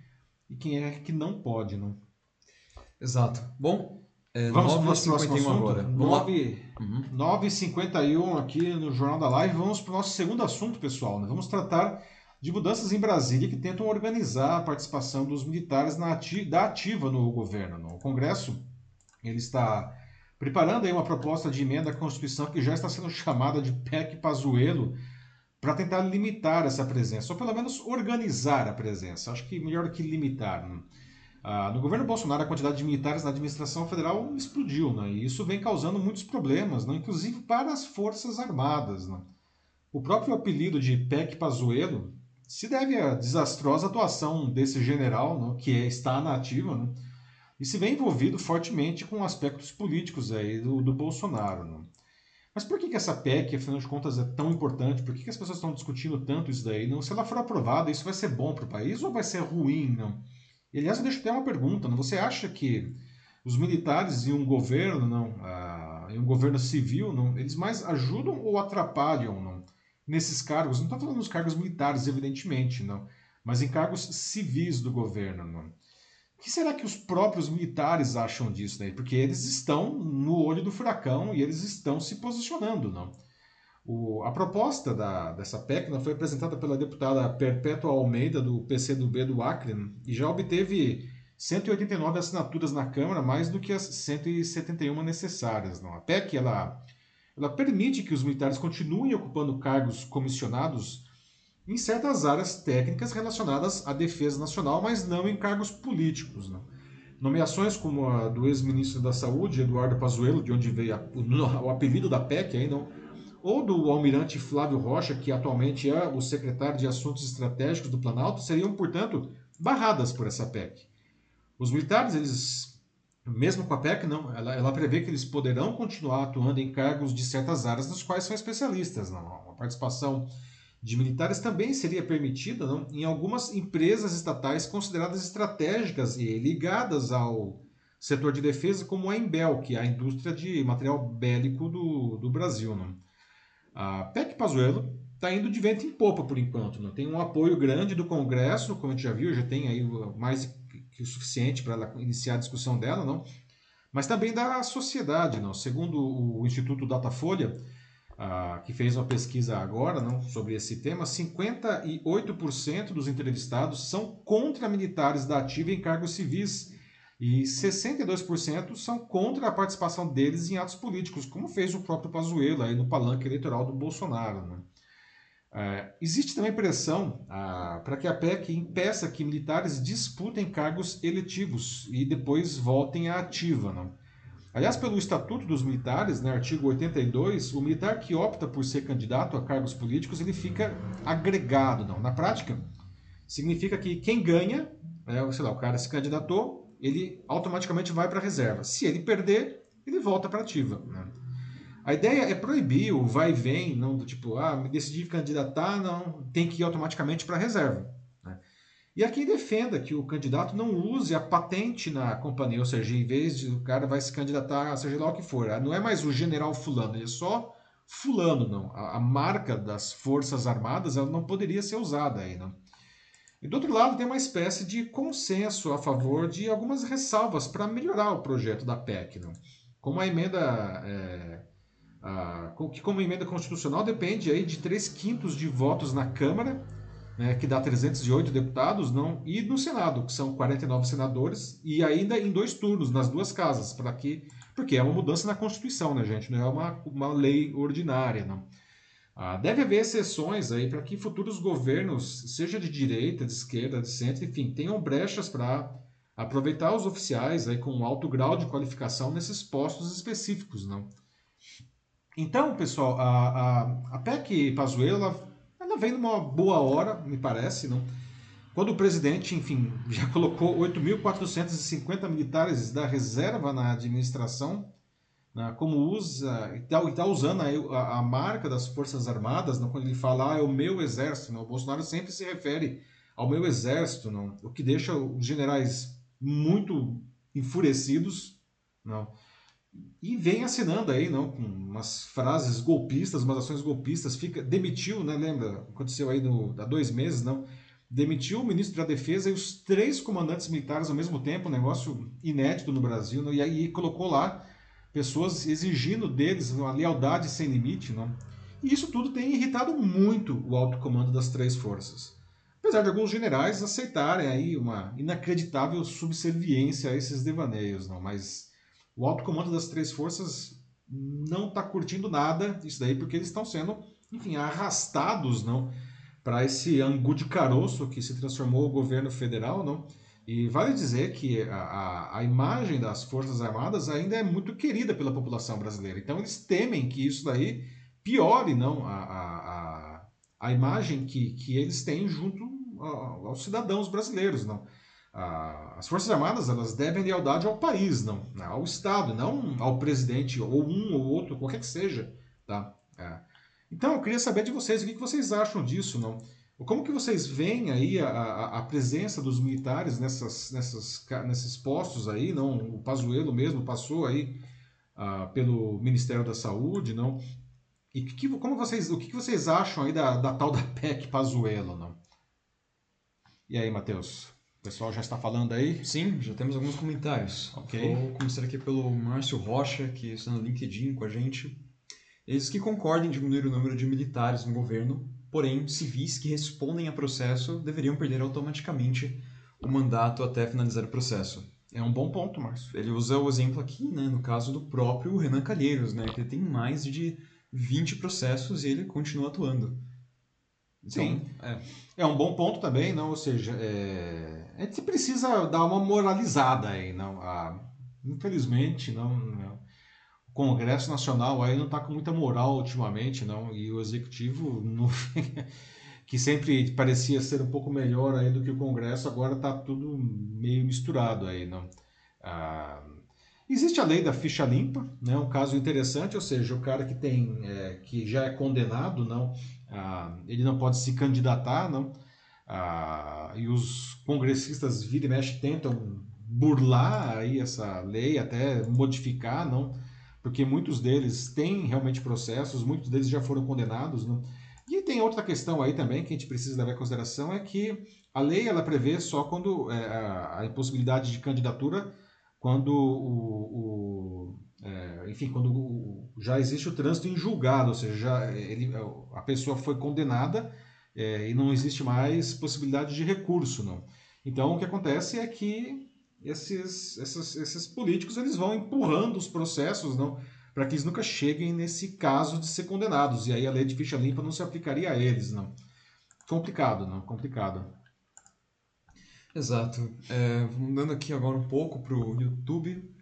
e quem é que não pode, não? Exato. Bom, é, Vamos para o nosso próximo assunto? agora. 9, uhum. 9h51 aqui no Jornal da Live. Vamos para o nosso segundo assunto, pessoal. Né? Vamos tratar de mudanças em Brasília que tentam organizar a participação dos militares na ati da ativa no governo. No Congresso, ele está preparando aí uma proposta de emenda à Constituição que já está sendo chamada de PEC Pazuello para tentar limitar essa presença, ou pelo menos organizar a presença. Acho que melhor que limitar. Né? Ah, no governo Bolsonaro, a quantidade de militares na administração federal explodiu, né? e isso vem causando muitos problemas, né? inclusive para as Forças Armadas. Né? O próprio apelido de PEC Pazuello se deve à desastrosa atuação desse general, né? que é, está na ativa, né? E se vê envolvido fortemente com aspectos políticos aí do, do Bolsonaro. Né? Mas por que, que essa PEC, afinal de contas, é tão importante? Por que, que as pessoas estão discutindo tanto isso daí? Não, se ela for aprovada, isso vai ser bom para o país ou vai ser ruim? Não? E, aliás, eu deixo até uma pergunta. Não? Você acha que os militares e um governo, não, ah, e um governo civil, não, eles mais ajudam ou atrapalham não, nesses cargos? Não estou falando dos cargos militares, evidentemente, não, mas em cargos civis do governo. Não. O que será que os próprios militares acham disso? Né? Porque eles estão no olho do furacão e eles estão se posicionando. Não? O, a proposta da, dessa PEC né, foi apresentada pela deputada Perpétua Almeida, do PCdoB do Acre, e já obteve 189 assinaturas na Câmara, mais do que as 171 necessárias. Não? A PEC ela, ela permite que os militares continuem ocupando cargos comissionados em certas áreas técnicas relacionadas à defesa nacional, mas não em cargos políticos. Não? Nomeações como a do ex-ministro da Saúde, Eduardo Pazuello, de onde veio a, o, o apelido da PEC, não, ou do almirante Flávio Rocha, que atualmente é o secretário de Assuntos Estratégicos do Planalto, seriam, portanto, barradas por essa PEC. Os militares, eles, mesmo com a PEC, não, ela, ela prevê que eles poderão continuar atuando em cargos de certas áreas nas quais são especialistas. Não? A participação de militares também seria permitida não, em algumas empresas estatais consideradas estratégicas e ligadas ao setor de defesa, como a Embel, que é a indústria de material bélico do, do Brasil. Não? A PEC Pazuello está indo de vento em popa por enquanto. Não tem um apoio grande do Congresso, como a gente já viu, já tem aí mais que o suficiente para iniciar a discussão dela, não? Mas também da sociedade, não? Segundo o Instituto Datafolha, que fez uma pesquisa agora, não, sobre esse tema, 58% dos entrevistados são contra militares da ativa em cargos civis e 62% são contra a participação deles em atos políticos, como fez o próprio Pazuello aí no palanque eleitoral do Bolsonaro. Né? É, existe também pressão ah, para que a PEC impeça que militares disputem cargos eletivos e depois voltem à ativa. Não? Aliás, pelo Estatuto dos Militares, né, artigo 82, o militar que opta por ser candidato a cargos políticos ele fica agregado. Não? Na prática, significa que quem ganha, é, sei lá, o cara se candidatou, ele automaticamente vai para a reserva. Se ele perder, ele volta para ativa. Né? A ideia é proibir o vai e vem, não do tipo, ah, me decidi candidatar, não, tem que ir automaticamente para a reserva. E aqui defenda que o candidato não use a patente na companhia, ou seja, em vez de o cara vai se candidatar, seja lá o que for, não é mais o general fulano, ele é só fulano, não. A, a marca das Forças Armadas ela não poderia ser usada aí, não. E do outro lado, tem uma espécie de consenso a favor de algumas ressalvas para melhorar o projeto da PEC. Não? Como a emenda. É, a, que como a emenda constitucional depende aí de 3 quintos de votos na Câmara né, que dá 308 deputados, não, e no Senado, que são 49 senadores, e ainda em dois turnos, nas duas casas, para que. Porque é uma mudança na Constituição, né, gente? Não é uma, uma lei ordinária, não. Ah, deve haver exceções aí para que futuros governos, seja de direita, de esquerda, de centro, enfim, tenham brechas para aproveitar os oficiais aí com alto grau de qualificação nesses postos específicos, não? Então, pessoal, a, a, a PEC Pazuello, vem numa boa hora, me parece, não? Quando o presidente, enfim, [laughs] já colocou 8.450 militares da reserva na administração, né, como usa e está tá usando a, a, marca das Forças Armadas, não, quando ele fala ah, é o meu exército, não, o Bolsonaro sempre se refere ao meu exército, não, o que deixa os generais muito enfurecidos, não, e vem assinando aí, não, com umas frases golpistas, umas ações golpistas, fica demitiu, né, lembra? Aconteceu aí no, há dois meses, não? Demitiu o ministro da Defesa e os três comandantes militares ao mesmo tempo, um negócio inédito no Brasil, não? e aí colocou lá pessoas exigindo deles uma lealdade sem limite, não? E isso tudo tem irritado muito o alto comando das três forças. Apesar de alguns generais aceitarem aí uma inacreditável subserviência a esses devaneios, não? Mas o alto comando das três forças não está curtindo nada disso daí, porque eles estão sendo, enfim, arrastados não para esse angu de caroço que se transformou o governo federal, não? E vale dizer que a, a, a, imagem das Forças Armadas ainda é muito querida pela população brasileira. Então eles temem que isso daí piore não, a, a, a, imagem que, que eles têm junto aos cidadãos brasileiros. Não? As Forças Armadas elas devem lealdade ao país, não ao Estado, não ao presidente, ou um ou outro, qualquer que seja. Tá? É. Então, eu queria saber de vocês, o que vocês acham disso, não? Como que vocês veem aí a, a, a presença dos militares nessas, nessas, nesses postos aí, não? O Pazuello mesmo passou aí uh, pelo Ministério da Saúde, não? E que, como vocês, o que vocês acham aí da, da tal da PEC Pazuello, não? E aí, Matheus? Pessoal já está falando aí? Sim, já temos alguns comentários. Vou começar aqui pelo Márcio Rocha, que está no LinkedIn com a gente. Eles que concordam em diminuir o número de militares no governo, porém, civis que respondem a processo deveriam perder automaticamente o mandato até finalizar o processo. É um bom ponto, Márcio. Ele usa o exemplo aqui, né, no caso do próprio Renan Calheiros, né, que ele tem mais de 20 processos e ele continua atuando. Então, Sim, é. é um bom ponto também, não? Ou seja, é... a gente precisa dar uma moralizada aí, não? Ah, infelizmente, não, não, o Congresso Nacional aí não está com muita moral ultimamente, não? E o Executivo, [laughs] não... que sempre parecia ser um pouco melhor aí do que o Congresso, agora está tudo meio misturado aí, não? Ah, existe a lei da ficha limpa, né? Um caso interessante, ou seja, o cara que tem, é, que já é condenado, não? Ah, ele não pode se candidatar, não? Ah, e os congressistas vira e mexe tentam burlar aí essa lei, até modificar, não? Porque muitos deles têm realmente processos, muitos deles já foram condenados, não? E tem outra questão aí também que a gente precisa levar em consideração é que a lei ela prevê só quando é, a, a impossibilidade de candidatura quando o, o é, enfim, quando já existe o trânsito em julgado, ou seja, já ele, a pessoa foi condenada é, e não existe mais possibilidade de recurso, não. Então, o que acontece é que esses, esses, esses políticos eles vão empurrando os processos, não, para que eles nunca cheguem nesse caso de ser condenados. E aí a lei de ficha limpa não se aplicaria a eles, não. Complicado, não? Complicado. Exato. É, mudando aqui agora um pouco para o YouTube.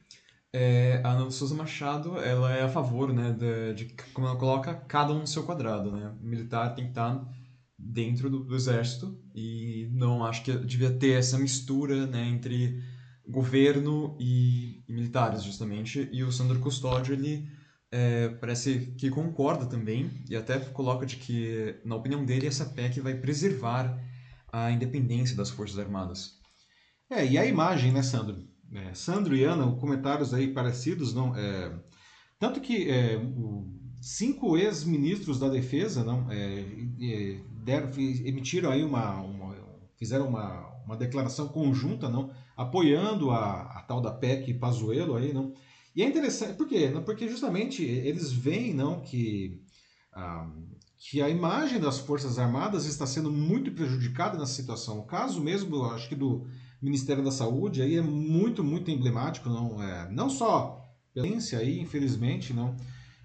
É, a Ana Souza Machado, ela é a favor, né, de, de, como ela coloca, cada um no seu quadrado, né? O militar tem que estar dentro do, do exército e não acho que devia ter essa mistura, né, entre governo e, e militares, justamente. E o Sandro Custódio, ele é, parece que concorda também e até coloca de que, na opinião dele, essa PEC vai preservar a independência das Forças Armadas. É, e a imagem, né, Sandro? É, Sandro e Ana, comentários aí parecidos, não? É, tanto que é, cinco ex-ministros da defesa, não, é, deram, emitiram aí uma, uma fizeram uma, uma declaração conjunta, não, apoiando a, a tal da PEC Pazuello aí, não. E é interessante, por quê? Porque justamente eles veem, não, que ah, que a imagem das Forças Armadas está sendo muito prejudicada nessa situação. O caso mesmo, acho que do Ministério da Saúde aí é muito, muito emblemático, não é, não só pela aí, infelizmente, não,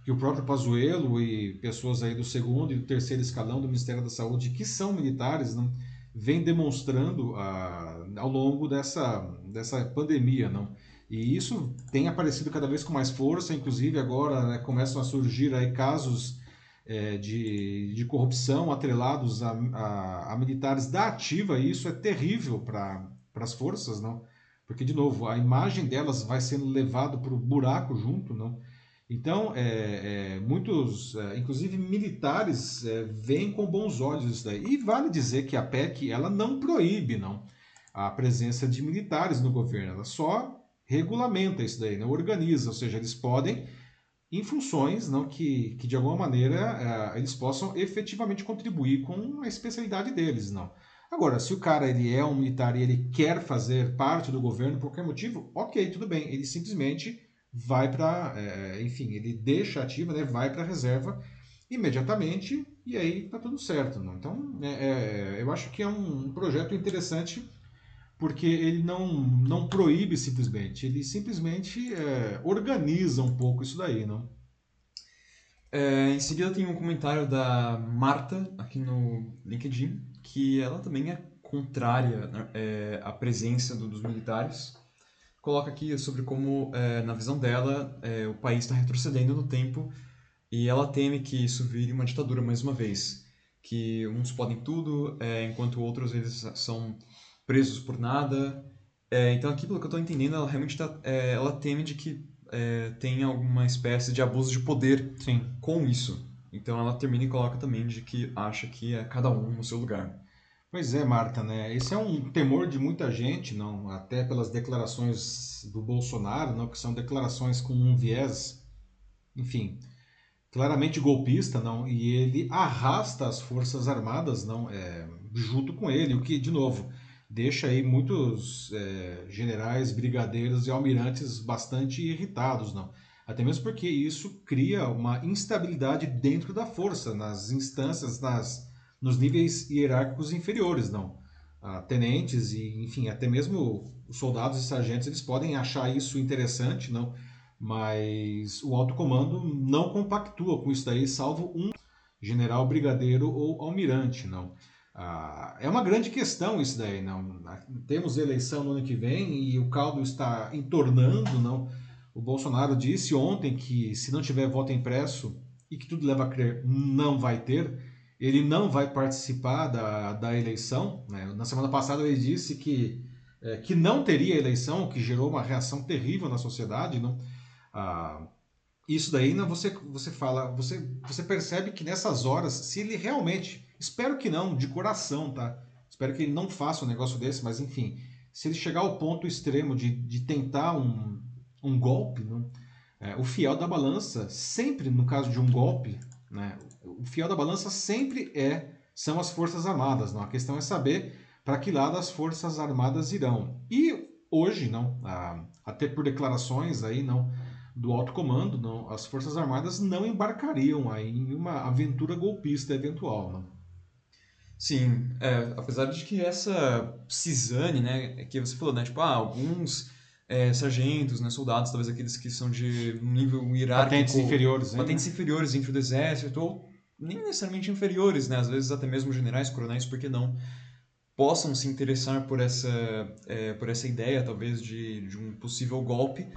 que o próprio Pazuello e pessoas aí do segundo e do terceiro escalão do Ministério da Saúde que são militares, não, vem demonstrando ah, ao longo dessa, dessa pandemia, não. E isso tem aparecido cada vez com mais força, inclusive agora né, começam a surgir aí casos é, de, de corrupção atrelados a, a, a, militares da ativa, e isso é terrível para as forças, não? Porque, de novo, a imagem delas vai sendo levada para o buraco junto, não? Então, é, é, muitos, é, inclusive militares, é, veem com bons olhos isso daí. E vale dizer que a PEC ela não proíbe não, a presença de militares no governo, ela só regulamenta isso daí, não organiza, ou seja, eles podem, em funções não, que, que de alguma maneira é, eles possam efetivamente contribuir com a especialidade deles. não. Agora, se o cara ele é um militar e ele quer fazer parte do governo por qualquer motivo, ok, tudo bem, ele simplesmente vai para, é, enfim, ele deixa ativa, né, vai para a reserva imediatamente e aí tá tudo certo. Não? Então, é, é, eu acho que é um projeto interessante porque ele não, não proíbe simplesmente, ele simplesmente é, organiza um pouco isso daí, não? É, em seguida tem um comentário da Marta aqui no LinkedIn que ela também é contrária né, é, à presença do, dos militares coloca aqui sobre como, é, na visão dela, é, o país está retrocedendo no tempo e ela teme que isso vire uma ditadura mais uma vez. Que uns podem tudo, é, enquanto outros eles são presos por nada. É, então aqui, pelo que eu estou entendendo, ela realmente tá, é, ela teme de que é, tenha alguma espécie de abuso de poder Sim. com isso. Então ela termina e coloca também de que acha que é cada um no seu lugar. Pois é, Marta, né? Esse é um temor de muita gente, não? Até pelas declarações do Bolsonaro, não? Que são declarações com um viés, enfim, claramente golpista, não? E ele arrasta as forças armadas, não? É, junto com ele, o que, de novo, deixa aí muitos é, generais, brigadeiros e almirantes bastante irritados, não? Até mesmo porque isso cria uma instabilidade dentro da força, nas instâncias, nas nos níveis hierárquicos inferiores, não. Ah, tenentes e, enfim, até mesmo os soldados e sargentos, eles podem achar isso interessante, não, mas o alto comando não compactua com isso daí, salvo um general, brigadeiro ou almirante, não. Ah, é uma grande questão isso daí, não. Temos eleição no ano que vem e o caldo está entornando, não. O Bolsonaro disse ontem que se não tiver voto impresso e que tudo leva a crer não vai ter, ele não vai participar da, da eleição. Né? Na semana passada ele disse que, é, que não teria eleição, o que gerou uma reação terrível na sociedade. Não? Ah, isso daí não, você, você fala, você, você percebe que nessas horas, se ele realmente, espero que não, de coração, tá? Espero que ele não faça um negócio desse, mas enfim, se ele chegar ao ponto extremo de, de tentar um, um golpe, não? É, o fiel da balança, sempre no caso de um golpe, né, o fiel da balança sempre é são as Forças Armadas. Não? A questão é saber para que lado as Forças Armadas irão. E hoje, não, até por declarações aí, não, do alto comando, não, as Forças Armadas não embarcariam aí em uma aventura golpista eventual. Não? Sim, é, apesar de que essa cisane, né, que você falou, né, tipo, ah, alguns é, sargentos, né, soldados, talvez aqueles que são de nível hierárquico... Patentes inferiores, né? Patentes inferiores dentro do exército, ou nem necessariamente inferiores, né, às vezes até mesmo generais, coronéis, por que não, possam se interessar por essa, é, por essa ideia, talvez, de, de um possível golpe.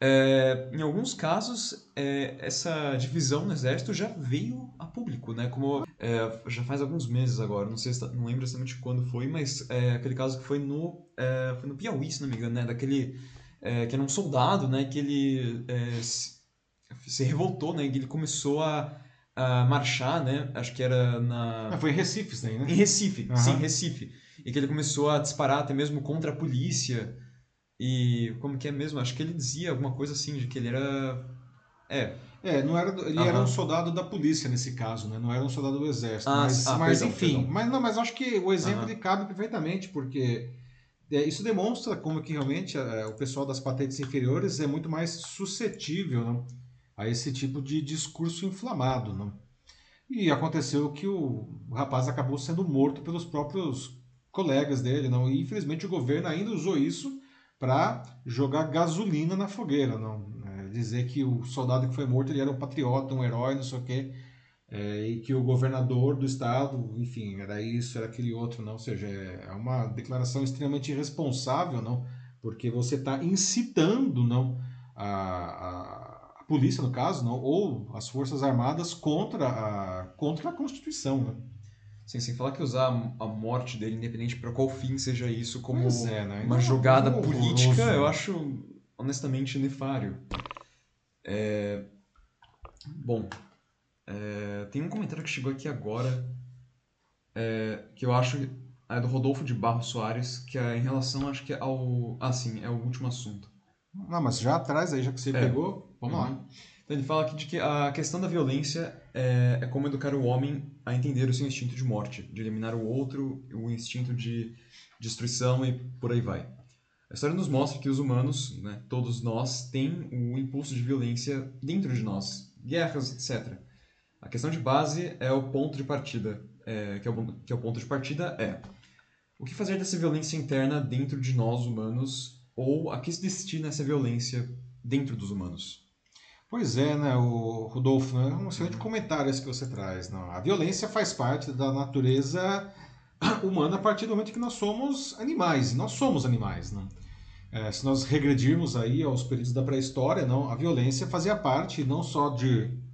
É, em alguns casos, é, essa divisão no exército já veio a público, né? Como é, já faz alguns meses agora, não sei, tá, não lembro exatamente quando foi, mas é, aquele caso que foi no, é, foi no Piauí, se não me engano, né? Daquele é, que era um soldado, né? Que ele é, se, revoltou, né? E ele começou a, a marchar, né? Acho que era na... Ah, foi em Recife isso né? Em Recife, uhum. sim, Recife. E que ele começou a disparar até mesmo contra a polícia. E como que é mesmo? Acho que ele dizia alguma coisa assim, de que ele era... É, é, não era, ele uhum. era um soldado da polícia nesse caso, né? Não era um soldado do exército. Ah, mas, ah, mas perdão, enfim, perdão. mas não, mas acho que o exemplo uhum. ele cabe perfeitamente, porque isso demonstra como que realmente é, o pessoal das patentes inferiores é muito mais suscetível não? a esse tipo de discurso inflamado. Não? E aconteceu que o rapaz acabou sendo morto pelos próprios colegas dele, não. E infelizmente o governo ainda usou isso para jogar gasolina na fogueira, não. É, dizer que o soldado que foi morto ele era um patriota, um herói, não sei o quê. É, e que o governador do estado, enfim, era isso, era aquele outro, não. Ou seja, é uma declaração extremamente irresponsável, não, porque você está incitando, não, a, a, a, polícia no caso, não, ou as forças armadas contra a contra a Constituição, né? Sim, sem falar que usar a morte dele, independente para qual fim seja isso, como é, né? uma jogada política, eu acho honestamente nefário. É... Bom, é... tem um comentário que chegou aqui agora é... que eu acho é do Rodolfo de Barros Soares, que é em relação, acho que ao. Ah, sim, é o último assunto. Não, mas já atrás aí, já que você é. pegou, vamos uhum. lá. Então ele fala aqui de que a questão da violência é, é, como educar o homem a entender o seu instinto de morte, de eliminar o outro, o instinto de destruição e por aí vai. A história nos mostra que os humanos, né, todos nós, têm o impulso de violência dentro de nós, guerras, etc. A questão de base é o ponto de partida, é, que, é o, que é o ponto de partida é o que fazer dessa violência interna dentro de nós humanos ou a que se destina essa violência dentro dos humanos. Pois é, né, o Rodolfo, né? um excelente comentário esse que você traz. Não? A violência faz parte da natureza humana a partir do momento que nós somos animais, nós somos animais. Não? É, se nós regredirmos aí aos períodos da pré-história, não, a violência fazia parte não só de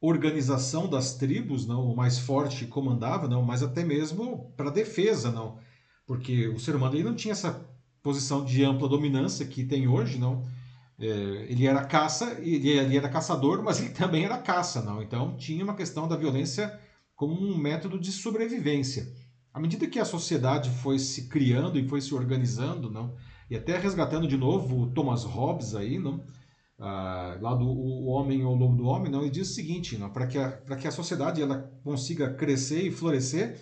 organização das tribos, não, o mais forte comandava, não, mas até mesmo para defesa, não, porque o ser humano ele não tinha essa posição de ampla dominância que tem hoje, não é, ele era caça, ele, ele era caçador, [laughs] mas ele também era caça, não? Então tinha uma questão da violência como um método de sobrevivência. À medida que a sociedade foi se criando e foi se organizando, não? E até resgatando de novo o Thomas Hobbes aí, não? Ah, lá do o Homem ou Lobo do Homem, não? Ele diz o seguinte? Para que, a, que a sociedade ela consiga crescer e florescer,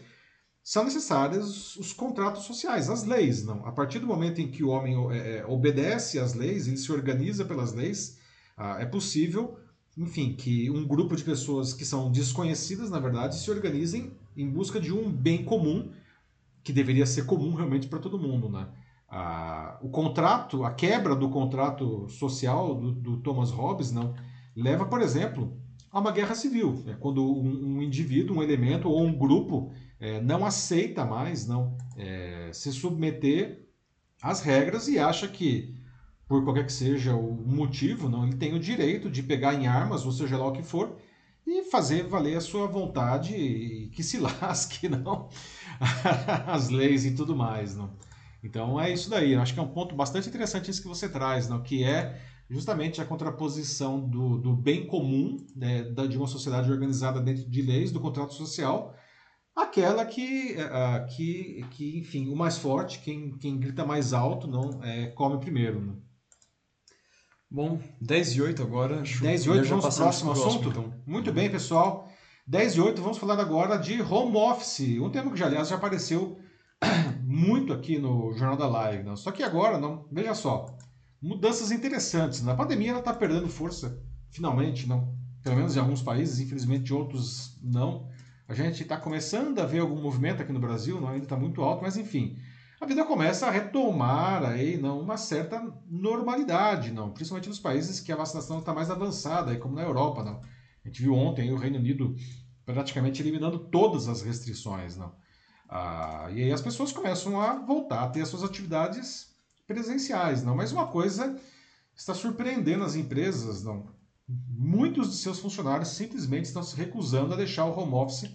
são necessários os contratos sociais, as leis. não. A partir do momento em que o homem é, é, obedece às leis, ele se organiza pelas leis, ah, é possível, enfim, que um grupo de pessoas que são desconhecidas, na verdade, se organizem em busca de um bem comum, que deveria ser comum realmente para todo mundo. Né? Ah, o contrato, a quebra do contrato social do, do Thomas Hobbes, não, leva, por exemplo, a uma guerra civil. É quando um, um indivíduo, um elemento ou um grupo é, não aceita mais não é, se submeter às regras e acha que, por qualquer que seja o motivo, não, ele tem o direito de pegar em armas, ou seja lá o que for, e fazer valer a sua vontade e que se [laughs] lasque, não, [laughs] as leis e tudo mais, não. Então é isso daí. Eu acho que é um ponto bastante interessante isso que você traz, não, que é justamente a contraposição do, do bem comum né, de uma sociedade organizada dentro de leis, do contrato social, aquela que, uh, que, que, enfim, o mais forte, quem, quem grita mais alto, não é, come primeiro. Né? Bom, 10 e 8 agora. 10 e 8, vamos para o próximo assunto? Então. Muito bem, pessoal. 10 e 8, vamos falar agora de home office. Um tema que, já, aliás, já apareceu muito aqui no Jornal da Live. Não? Só que agora, não, veja só, mudanças interessantes. Na pandemia ela está perdendo força, finalmente, não. Pelo menos em alguns países, infelizmente outros não. A gente está começando a ver algum movimento aqui no Brasil, não ainda está muito alto, mas enfim, a vida começa a retomar aí, não, uma certa normalidade, não, principalmente nos países que a vacinação está mais avançada, aí, como na Europa, não. A gente viu ontem o Reino Unido praticamente eliminando todas as restrições, não. Ah, e aí as pessoas começam a voltar a ter as suas atividades presenciais, não. Mas uma coisa está surpreendendo as empresas, não muitos de seus funcionários simplesmente estão se recusando a deixar o home office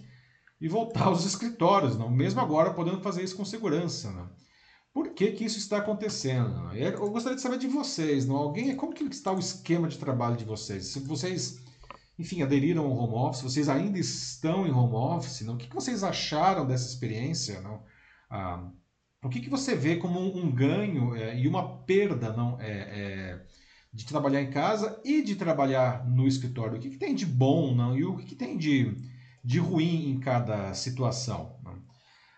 e voltar aos escritórios, não? mesmo agora podendo fazer isso com segurança. Não? Por que, que isso está acontecendo? Eu gostaria de saber de vocês, não? Alguém, como que está o esquema de trabalho de vocês? Se vocês, enfim, aderiram ao home office, vocês ainda estão em home office, não? O que, que vocês acharam dessa experiência? Não? Ah, o que, que você vê como um, um ganho é, e uma perda não é, é de trabalhar em casa e de trabalhar no escritório. O que, que tem de bom não? e o que, que tem de, de ruim em cada situação? Não?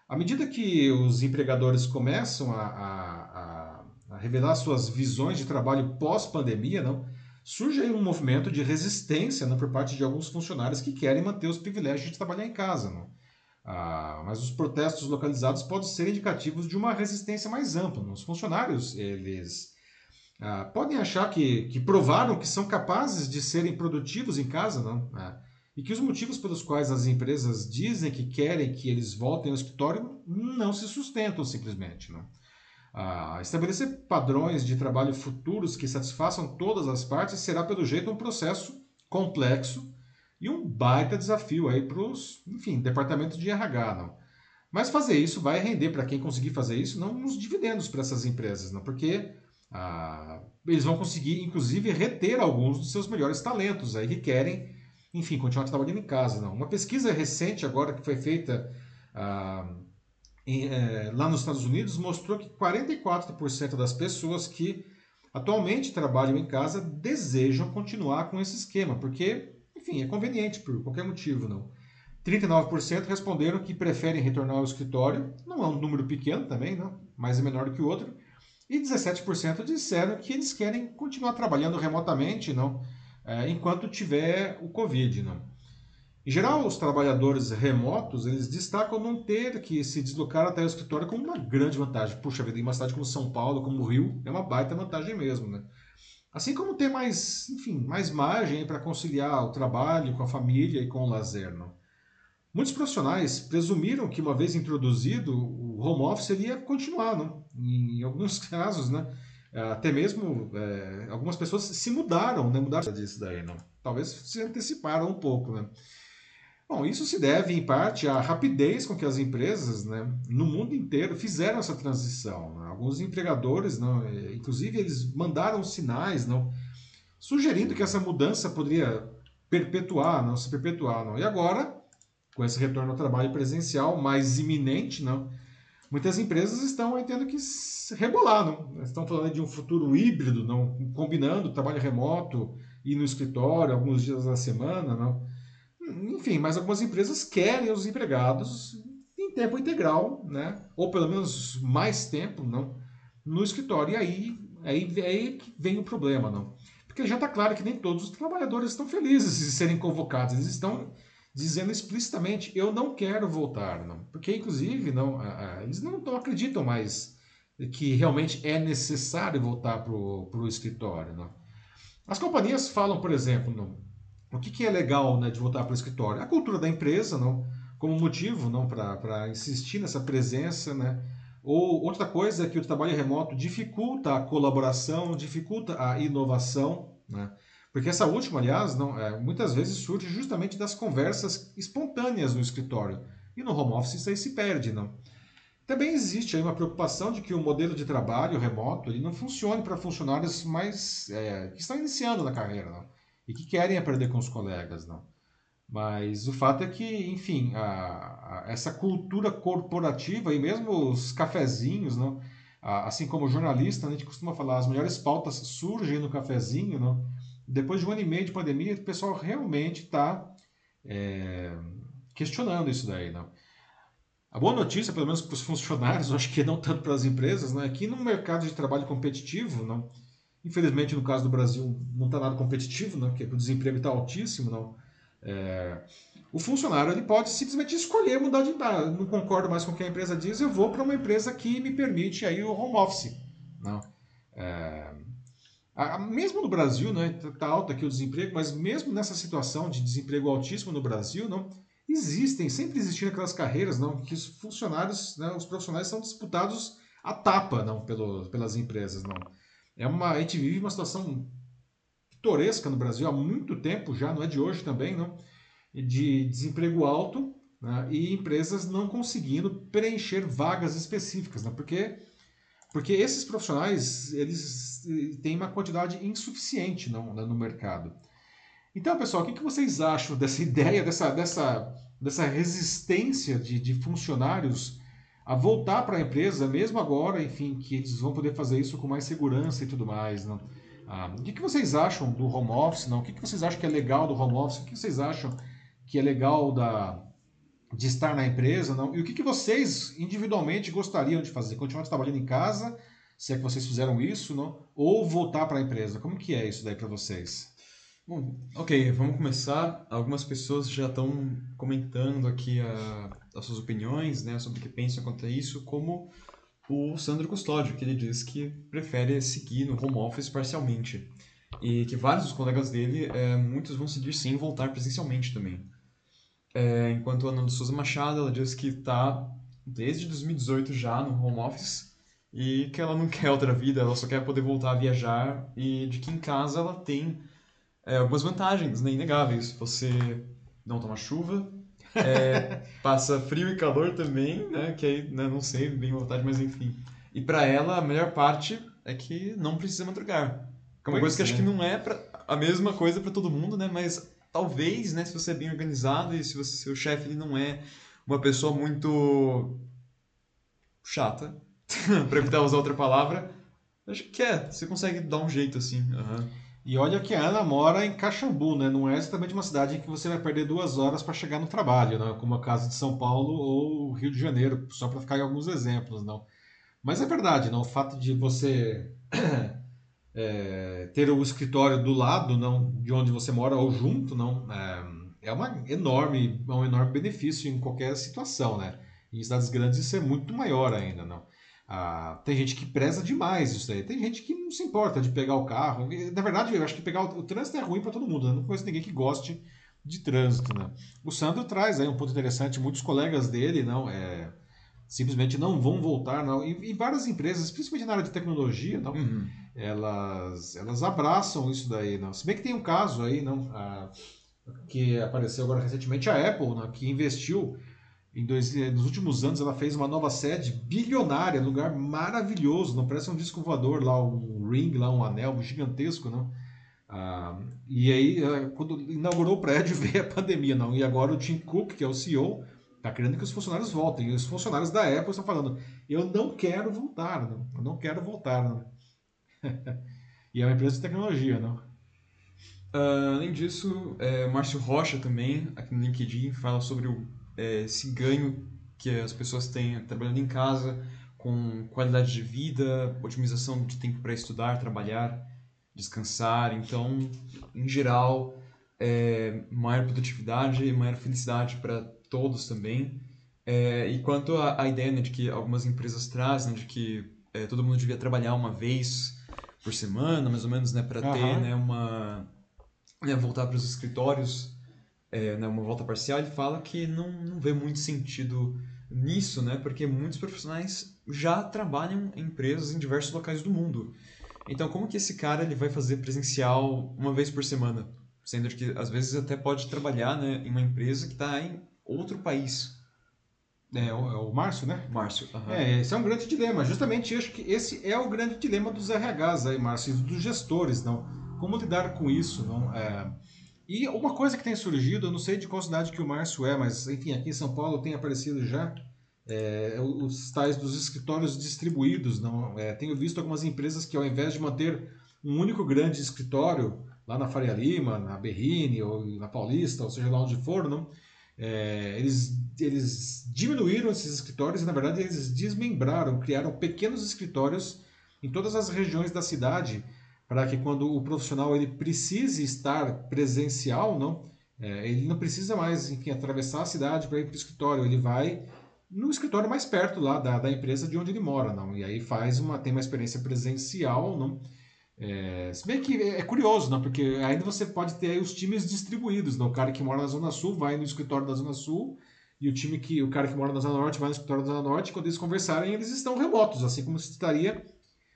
À medida que os empregadores começam a, a, a revelar suas visões de trabalho pós-pandemia, não? Surge aí um movimento de resistência né, por parte de alguns funcionários que querem manter os privilégios de trabalhar em casa. Né? Ah, mas os protestos localizados podem ser indicativos de uma resistência mais ampla. Né? Os funcionários eles ah, podem achar que, que provaram que são capazes de serem produtivos em casa, não? Ah, e que os motivos pelos quais as empresas dizem que querem que eles voltem ao escritório não se sustentam simplesmente. Não? Ah, estabelecer padrões de trabalho futuros que satisfaçam todas as partes será, pelo jeito, um processo complexo e um baita desafio aí para os, enfim, departamentos de RH. Não? Mas fazer isso vai render para quem conseguir fazer isso, não nos dividendos para essas empresas, não? porque ah, eles vão conseguir, inclusive, reter alguns dos seus melhores talentos aí que querem, enfim, continuar trabalhando em casa. Não. Uma pesquisa recente agora que foi feita ah, em, é, lá nos Estados Unidos mostrou que 44% das pessoas que atualmente trabalham em casa desejam continuar com esse esquema, porque, enfim, é conveniente por qualquer motivo, não. 39% responderam que preferem retornar ao escritório, não é um número pequeno também, não, mas é menor do que o outro, e 17% disseram que eles querem continuar trabalhando remotamente, não, é, enquanto tiver o Covid, não. Em geral, os trabalhadores remotos, eles destacam não ter que se deslocar até o escritório como uma grande vantagem. Puxa vida, em uma cidade como São Paulo, como o Rio, é uma baita vantagem mesmo, né? Assim como ter mais, enfim, mais margem para conciliar o trabalho com a família e com o lazer, não? Muitos profissionais presumiram que uma vez introduzido o home office ele ia continuar, não? Em alguns [laughs] casos, né? Até mesmo é, algumas pessoas se mudaram, né? Mudaram disso daí, não? Talvez se anteciparam um pouco, né? Bom, isso se deve, em parte, à rapidez com que as empresas né, no mundo inteiro fizeram essa transição. Né? Alguns empregadores, não, é, inclusive, eles mandaram sinais não, sugerindo que essa mudança poderia perpetuar, não se perpetuar. Não. E agora, com esse retorno ao trabalho presencial mais iminente, não, muitas empresas estão tendo que rebolar. Não? Estão falando de um futuro híbrido, não, combinando trabalho remoto e no escritório alguns dias da semana. Não? Enfim, mas algumas empresas querem os empregados em tempo integral, né? ou pelo menos mais tempo não, no escritório. E aí, aí, aí vem o problema. Não? Porque já está claro que nem todos os trabalhadores estão felizes de serem convocados. Eles estão dizendo explicitamente: eu não quero voltar. Não? Porque, inclusive, não, eles não, não acreditam mais que realmente é necessário voltar para o escritório. Não? As companhias falam, por exemplo, não, o que, que é legal né, de voltar para o escritório? A cultura da empresa, não, como motivo não para insistir nessa presença, né? Ou outra coisa é que o trabalho remoto dificulta a colaboração, dificulta a inovação, né? Porque essa última, aliás, não, é, muitas vezes surge justamente das conversas espontâneas no escritório. E no home office isso aí se perde, não? Também existe aí uma preocupação de que o modelo de trabalho remoto ele não funcione para funcionários mais é, que estão iniciando na carreira, não? E que querem aprender com os colegas, não. Mas o fato é que, enfim, a, a, essa cultura corporativa e mesmo os cafezinhos, não, a, assim como jornalista, a gente costuma falar, as melhores pautas surgem no cafezinho, não. Depois de um ano e meio de pandemia, o pessoal realmente está é, questionando isso daí, não. A boa notícia, pelo menos para os funcionários, [laughs] acho que não tanto para as empresas, não é que no mercado de trabalho competitivo, não, Infelizmente, no caso do Brasil, não está nada competitivo, né? porque o desemprego está altíssimo. Não. É... O funcionário ele pode simplesmente escolher mudar de idade. Não concordo mais com o que a empresa diz, eu vou para uma empresa que me permite aí o home office. Não. É... A, mesmo no Brasil, né, está alto aqui o desemprego, mas mesmo nessa situação de desemprego altíssimo no Brasil, não, existem, sempre existiram aquelas carreiras não, que os funcionários, né, os profissionais são disputados a tapa não, pelo, pelas empresas. Não. É uma, a gente vive uma situação pitoresca no Brasil há muito tempo já, não é de hoje também, não? de desemprego alto né? e empresas não conseguindo preencher vagas específicas, né? porque, porque esses profissionais eles eh, têm uma quantidade insuficiente não, né, no mercado. Então, pessoal, o que, vocês acham dessa [laughs] ideia, dessa, dessa, dessa resistência de, de funcionários a voltar para a empresa, mesmo agora, enfim, que eles vão poder fazer isso com mais segurança e tudo mais. Não? Ah, o que, vocês acham do home office? Não? O que, vocês acham que é legal do home office? O que vocês acham que é legal da, de estar na empresa? Não? E o que, que vocês individualmente gostariam de fazer? Continuar trabalhando em casa Se é que vocês fizeram isso, não? Ou voltar para a empresa? Como que é isso daí para vocês? Bom, ok, vamos começar. Algumas pessoas já estão comentando aqui a, as suas opiniões, né, sobre o que pensam quanto a isso, como o Sandro Custódio, que ele diz que prefere seguir no home office parcialmente. E que vários dos colegas dele, é, muitos vão seguir sim voltar presencialmente também. É, enquanto a Ana Souza Machado, ela diz que está desde 2018 já no home office e que ela não [laughs] quer outra vida, ela só quer poder voltar a viajar e de que em casa ela tem é, algumas vantagens né, inegáveis. Você não toma chuva, é, [laughs] passa frio e calor também, né, que aí né, não sei bem vontade, mas enfim. E para ela a melhor parte é que não precisa madrugar. Que é uma Pois coisa que acho é. que não é pra, a mesma coisa para todo mundo, né, mas talvez, né, se você é bem organizado e se você, seu chefe ele não é uma pessoa muito chata, [laughs] para evitar usar outra palavra, acho que é, você consegue dar um jeito assim. aham. E olha que a Ana mora em Caxambu, né? Não é exatamente uma cidade em que você vai perder duas horas para chegar no trabalho, né? Como a casa de São Paulo ou Rio de Janeiro, só para ficar em alguns exemplos, não. Mas é verdade, não? O fato de você é, [coughs] ter o escritório do lado, não, de onde você mora ou junto, não, é, é uma enorme, é um enorme benefício em qualquer situação, né? Em cidades grandes isso é muito maior ainda, não. Ah, tem gente que preza demais isso daí. Tem gente que não se importa de pegar o carro. Na verdade, eu acho que pegar o, o trânsito é ruim para todo mundo. né? Não conheço ninguém que goste de trânsito, né? O Sandro traz aí um ponto interessante. Muitos colegas dele não é, simplesmente não vão voltar, não. E, e várias empresas, principalmente na área de tecnologia, não, Uhum. elas, elas abraçam isso daí, não. Se bem que tem um caso aí, não, ah, que apareceu agora recentemente, a Apple, não, que investiu em dois, eh, nos últimos anos, ela fez uma nova sede bilionária, lugar maravilhoso, não parece um disco voador lá, um ring, lá um anel gigantesco, não. Ah, e aí, eh, quando inaugurou o prédio, [laughs] veio a pandemia, não. E agora o Tim Cook, que é o CEO, está querendo que os funcionários voltem. E os funcionários da Apple estão falando: eu não quero voltar, não. Eu não quero voltar, não. [laughs] e é uma empresa de tecnologia, não? Ah, além disso, é, Márcio Rocha também, aqui no LinkedIn, fala sobre o, é, esse ganho que as pessoas têm trabalhando em casa, com qualidade de vida, otimização de tempo para estudar, trabalhar, descansar. Então, em geral, é, maior produtividade e maior felicidade para todos também. É, e quanto à ideia né, de que algumas empresas trazem, de que é, todo mundo devia trabalhar uma vez por semana, mais ou menos, né, para ter Aham. né, uma né, voltar para os escritórios, é, né, uma volta parcial, ele fala que não, não vê muito sentido nisso, né, porque muitos profissionais já trabalham em empresas em diversos locais do mundo. Então, como que esse cara ele vai fazer presencial uma vez por semana? Sendo que às vezes até pode trabalhar né, em uma empresa que está em outro país. É, o, é o Márcio, né? Márcio. aham. É, esse é um grande dilema. Justamente acho que esse é o grande dilema dos RHs aí, Márcio, e dos gestores, não? Como lidar com isso, não? É, E uma coisa que tem surgido, eu não sei de qual cidade que o Márcio é, mas enfim, aqui em São Paulo tem aparecido já é, os tais dos escritórios distribuídos, não? É, tenho visto algumas empresas que ao invés de manter um único grande escritório lá na Faria Lima, na Berrine ou na Paulista, ou seja lá onde for, não? É, eles, eles diminuíram esses escritórios e, na verdade, eles desmembraram, criaram pequenos escritórios em todas as regiões da cidade para que quando o profissional ele precise estar presencial, não, é, ele não precisa mais, enfim, atravessar a cidade para ir para o escritório, ele vai no escritório mais perto lá da, da empresa de onde ele mora, não, e aí faz uma tem uma experiência presencial, não. É, se bem que é curioso, não, porque ainda você pode ter os times distribuídos, não, o cara que mora na Zona Sul vai no escritório da Zona Sul e o time que o cara que mora na Zona Norte vai no escritório da Zona Norte, quando eles conversarem, eles estão remotos, assim como se estaria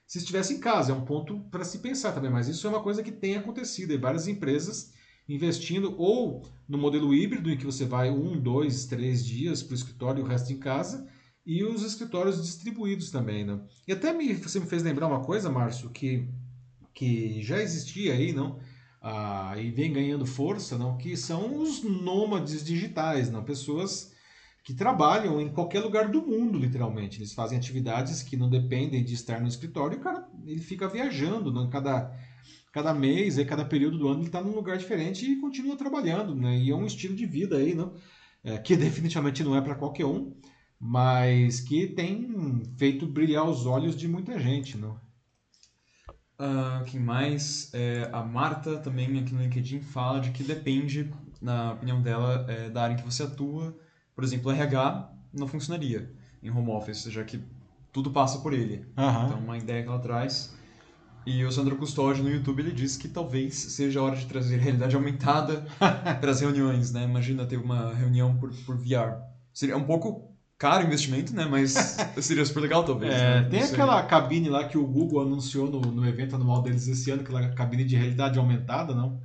se estivesse em casa. É um ponto para se pensar também, mas isso é uma coisa que tem acontecido. E várias empresas investindo ou no modelo híbrido, em que você vai um, dois, três dias para o escritório e o resto em casa, e os escritórios distribuídos também. Né? E até me, você me fez lembrar uma coisa, Márcio, que, que já existia aí, não? Ah, e vem ganhando força, não? que são os nômades digitais, não? pessoas que trabalham em qualquer lugar do mundo, literalmente. Eles fazem atividades que não dependem de estar no escritório e o cara ele fica viajando, né? cada, cada mês, aí, cada período do ano ele está num lugar diferente e continua trabalhando. Né? E é um estilo de vida aí, não? É, que [laughs] definitivamente não é para qualquer um. mas que tem feito brilhar os olhos de muita gente, não? Uh, quem mais? É, a Marta também aqui no LinkedIn fala de que depende, na opinião dela, é, da área em que você atua. Por exemplo, RH não funcionaria em home office, já que tudo passa por ele. Uhum. Então, uma ideia que ela traz. E o Sandro Custódio no YouTube ele diz que talvez seja a hora de trazer realidade aumentada [laughs] para as reuniões, né? Imagina ter uma reunião por, por VR. Seria um pouco caro o investimento, né? Mas [laughs] seria super legal, talvez. É, né? tem aquela cabine lá que o Google anunciou no, no evento anual deles esse ano, aquela cabine de realidade aumentada, não?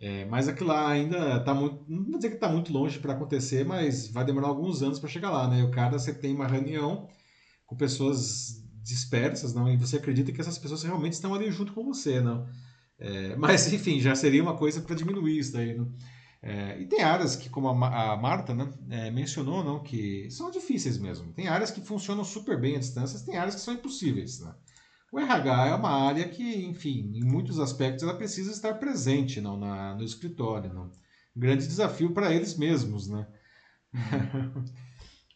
É, mas aquilo lá ainda está muito. Não vou dizer que está muito longe para acontecer, mas vai demorar alguns anos para chegar lá, né? O cara, você tem uma reunião com pessoas dispersas, não? E você acredita que essas pessoas realmente estão ali junto com você, não? É, [laughs] mas, enfim, já seria uma coisa para diminuir isso daí? É, e tem áreas que, como a, a Marta né, é, mencionou, não, que são difíceis mesmo. Tem áreas que funcionam super bem à distância, tem áreas que são impossíveis. Né? O RH é uma área que, enfim, em muitos aspectos ela precisa estar presente não, na, no escritório. Não? Grande desafio para eles mesmos. Né?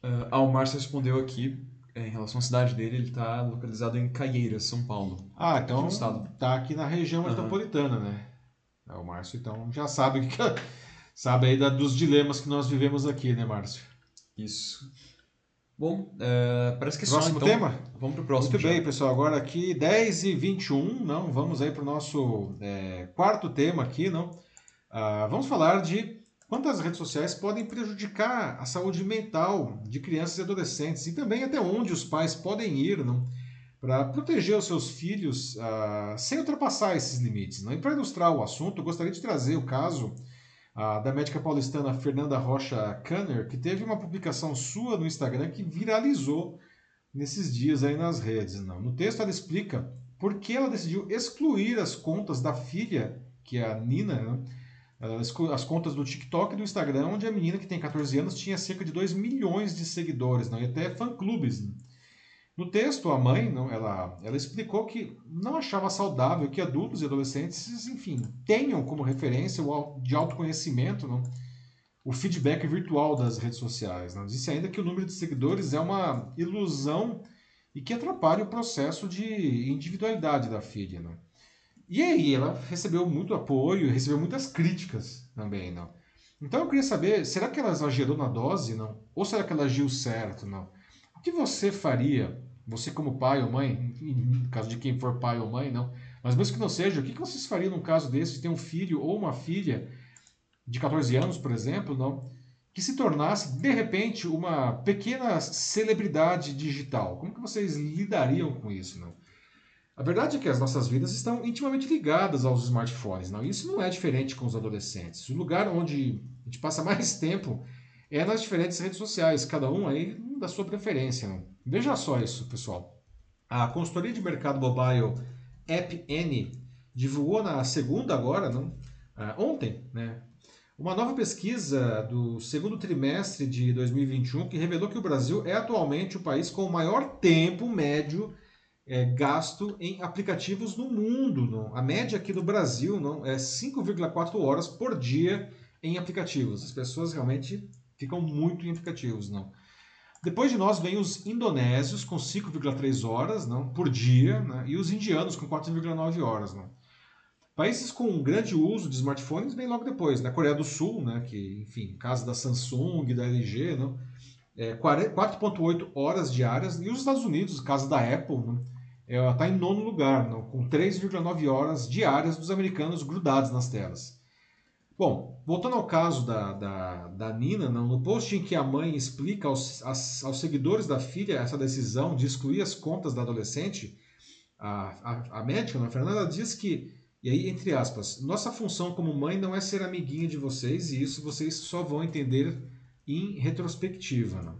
uh, [laughs] o Márcio respondeu aqui é, em relação à cidade dele, ele está localizado em Caieiras, São Paulo. Ah, então está aqui na região metropolitana, uhum. né? É, o Márcio então já sabe que [laughs] sabe aí da, dos dilemas que nós vivemos aqui, né, Márcio? Isso. Bom, é, parece que é próximo só, então. tema? Vamos para o próximo. Muito já. bem, pessoal. Agora aqui 10 e 21, não? Vamos aí para o nosso é, quarto tema aqui, não? Ah, vamos falar de quantas redes sociais podem prejudicar a saúde mental de crianças e adolescentes e também até onde os pais podem ir, não? Para proteger os seus filhos ah, sem ultrapassar esses limites. Não? E para ilustrar o assunto, eu gostaria de trazer o caso a, da médica paulistana Fernanda Rocha Kanner, que teve uma publicação sua no Instagram que viralizou nesses dias aí nas redes. Não. No texto ela explica por que ela decidiu excluir as contas da filha, que é a Nina, né? as contas do TikTok e do Instagram, onde a menina que tem 14 anos tinha cerca de 2 milhões de seguidores, não? e até fã-clubes. Né? No texto, a mãe, não, ela, ela explicou que não achava saudável que adultos e adolescentes, enfim, tenham como referência o de autoconhecimento não, o feedback virtual das redes sociais. Não. Disse ainda que o número de seguidores é uma ilusão e que atrapalha o processo de individualidade da filha. Não. E aí ela recebeu muito apoio, recebeu muitas críticas também. Não. Então eu queria saber, será que ela exagerou na dose? Não? Ou será que ela agiu certo? Não? O que você faria, você como pai ou mãe, no caso de quem for pai ou mãe, não, mas mesmo que não seja, o que vocês fariam num caso desse de ter um filho ou uma filha de 14 anos, por exemplo, não, que se tornasse de repente uma pequena celebridade digital? Como que vocês lidariam com isso, não? A verdade é que as nossas vidas estão intimamente ligadas aos smartphones, não? Isso não é diferente com os adolescentes. O lugar onde a gente passa [laughs] mais tempo é nas diferentes redes sociais, cada um aí da sua preferência. Né? Veja só isso, pessoal. A consultoria de mercado mobile AppN divulgou na segunda agora? Ah, ontem, né? Uma nova pesquisa do segundo trimestre de 2021 que revelou que o Brasil é atualmente o país com o maior tempo médio é, gasto em aplicativos no mundo. Não? A média aqui no Brasil não é 5,4 horas por dia em aplicativos. As pessoas realmente ficam muito em aplicativos, não? Depois de nós vem os indonésios com 5,3 horas não, por dia né, e os indianos com 4,9 horas. Não. Países com um grande uso de smartphones vem logo depois. Na né, Coreia do Sul, né, que, enfim, caso da Samsung, da LG, não, é 4,8 horas diárias. E os Estados Unidos, caso da Apple, está é, em nono lugar, não, com 3,9 horas diárias dos americanos grudados nas telas. Bom, voltando ao caso da, da, da Nina, no post em que a mãe explica aos, aos seguidores da filha essa decisão de excluir as contas da adolescente, a, a, a médica, a Fernanda, diz que, e aí, entre aspas, nossa função como mãe não é ser amiguinha de vocês e isso vocês só vão entender em retrospectiva. Não?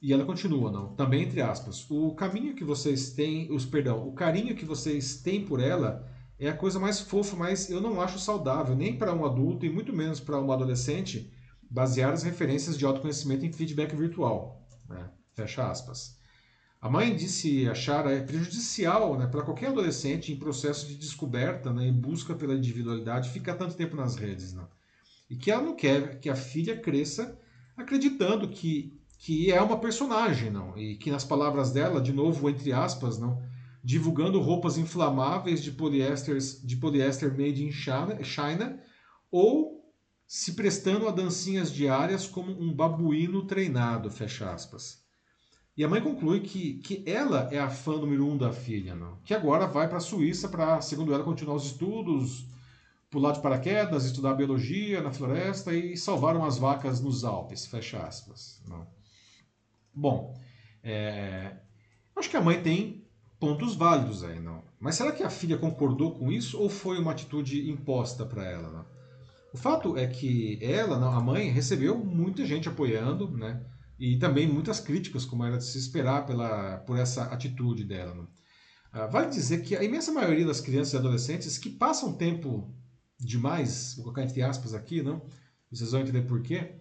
E ela continua, não, também entre aspas, o caminho que vocês têm, os perdão, o carinho que vocês têm por ela é a coisa mais fofa, mas eu não acho saudável, nem para um adulto e muito menos para um adolescente, basear as referências de autoconhecimento em feedback virtual. Né? Fecha aspas. A mãe disse achar é prejudicial né, para qualquer adolescente em processo de descoberta, né, em busca pela individualidade, ficar tanto tempo nas redes. Né? E que ela não quer que a filha cresça acreditando que que é uma personagem, não, e que nas palavras dela, de novo entre aspas, não, divulgando roupas inflamáveis de poliéster, de poliéster made in China, China ou se prestando a dancinhas diárias como um babuíno treinado, fecha aspas. E a mãe conclui que, que ela é a fã número um da filha, não? que agora vai para a Suíça para, segundo ela, continuar os estudos, pular de paraquedas, estudar biologia na floresta e salvar umas vacas nos Alpes, fecha aspas. Não? Bom, é, acho que a mãe tem pontos válidos aí, não? Mas será que a filha concordou com isso ou foi uma atitude imposta para ela? Não? O fato é que ela, a mãe, recebeu muita gente apoiando, né? E também muitas críticas, como era de se esperar pela, por essa atitude dela. Né? Ah, vale dizer que a imensa maioria das crianças e adolescentes que passam tempo demais, vou colocar entre aspas aqui, não? Vocês vão entender por quê.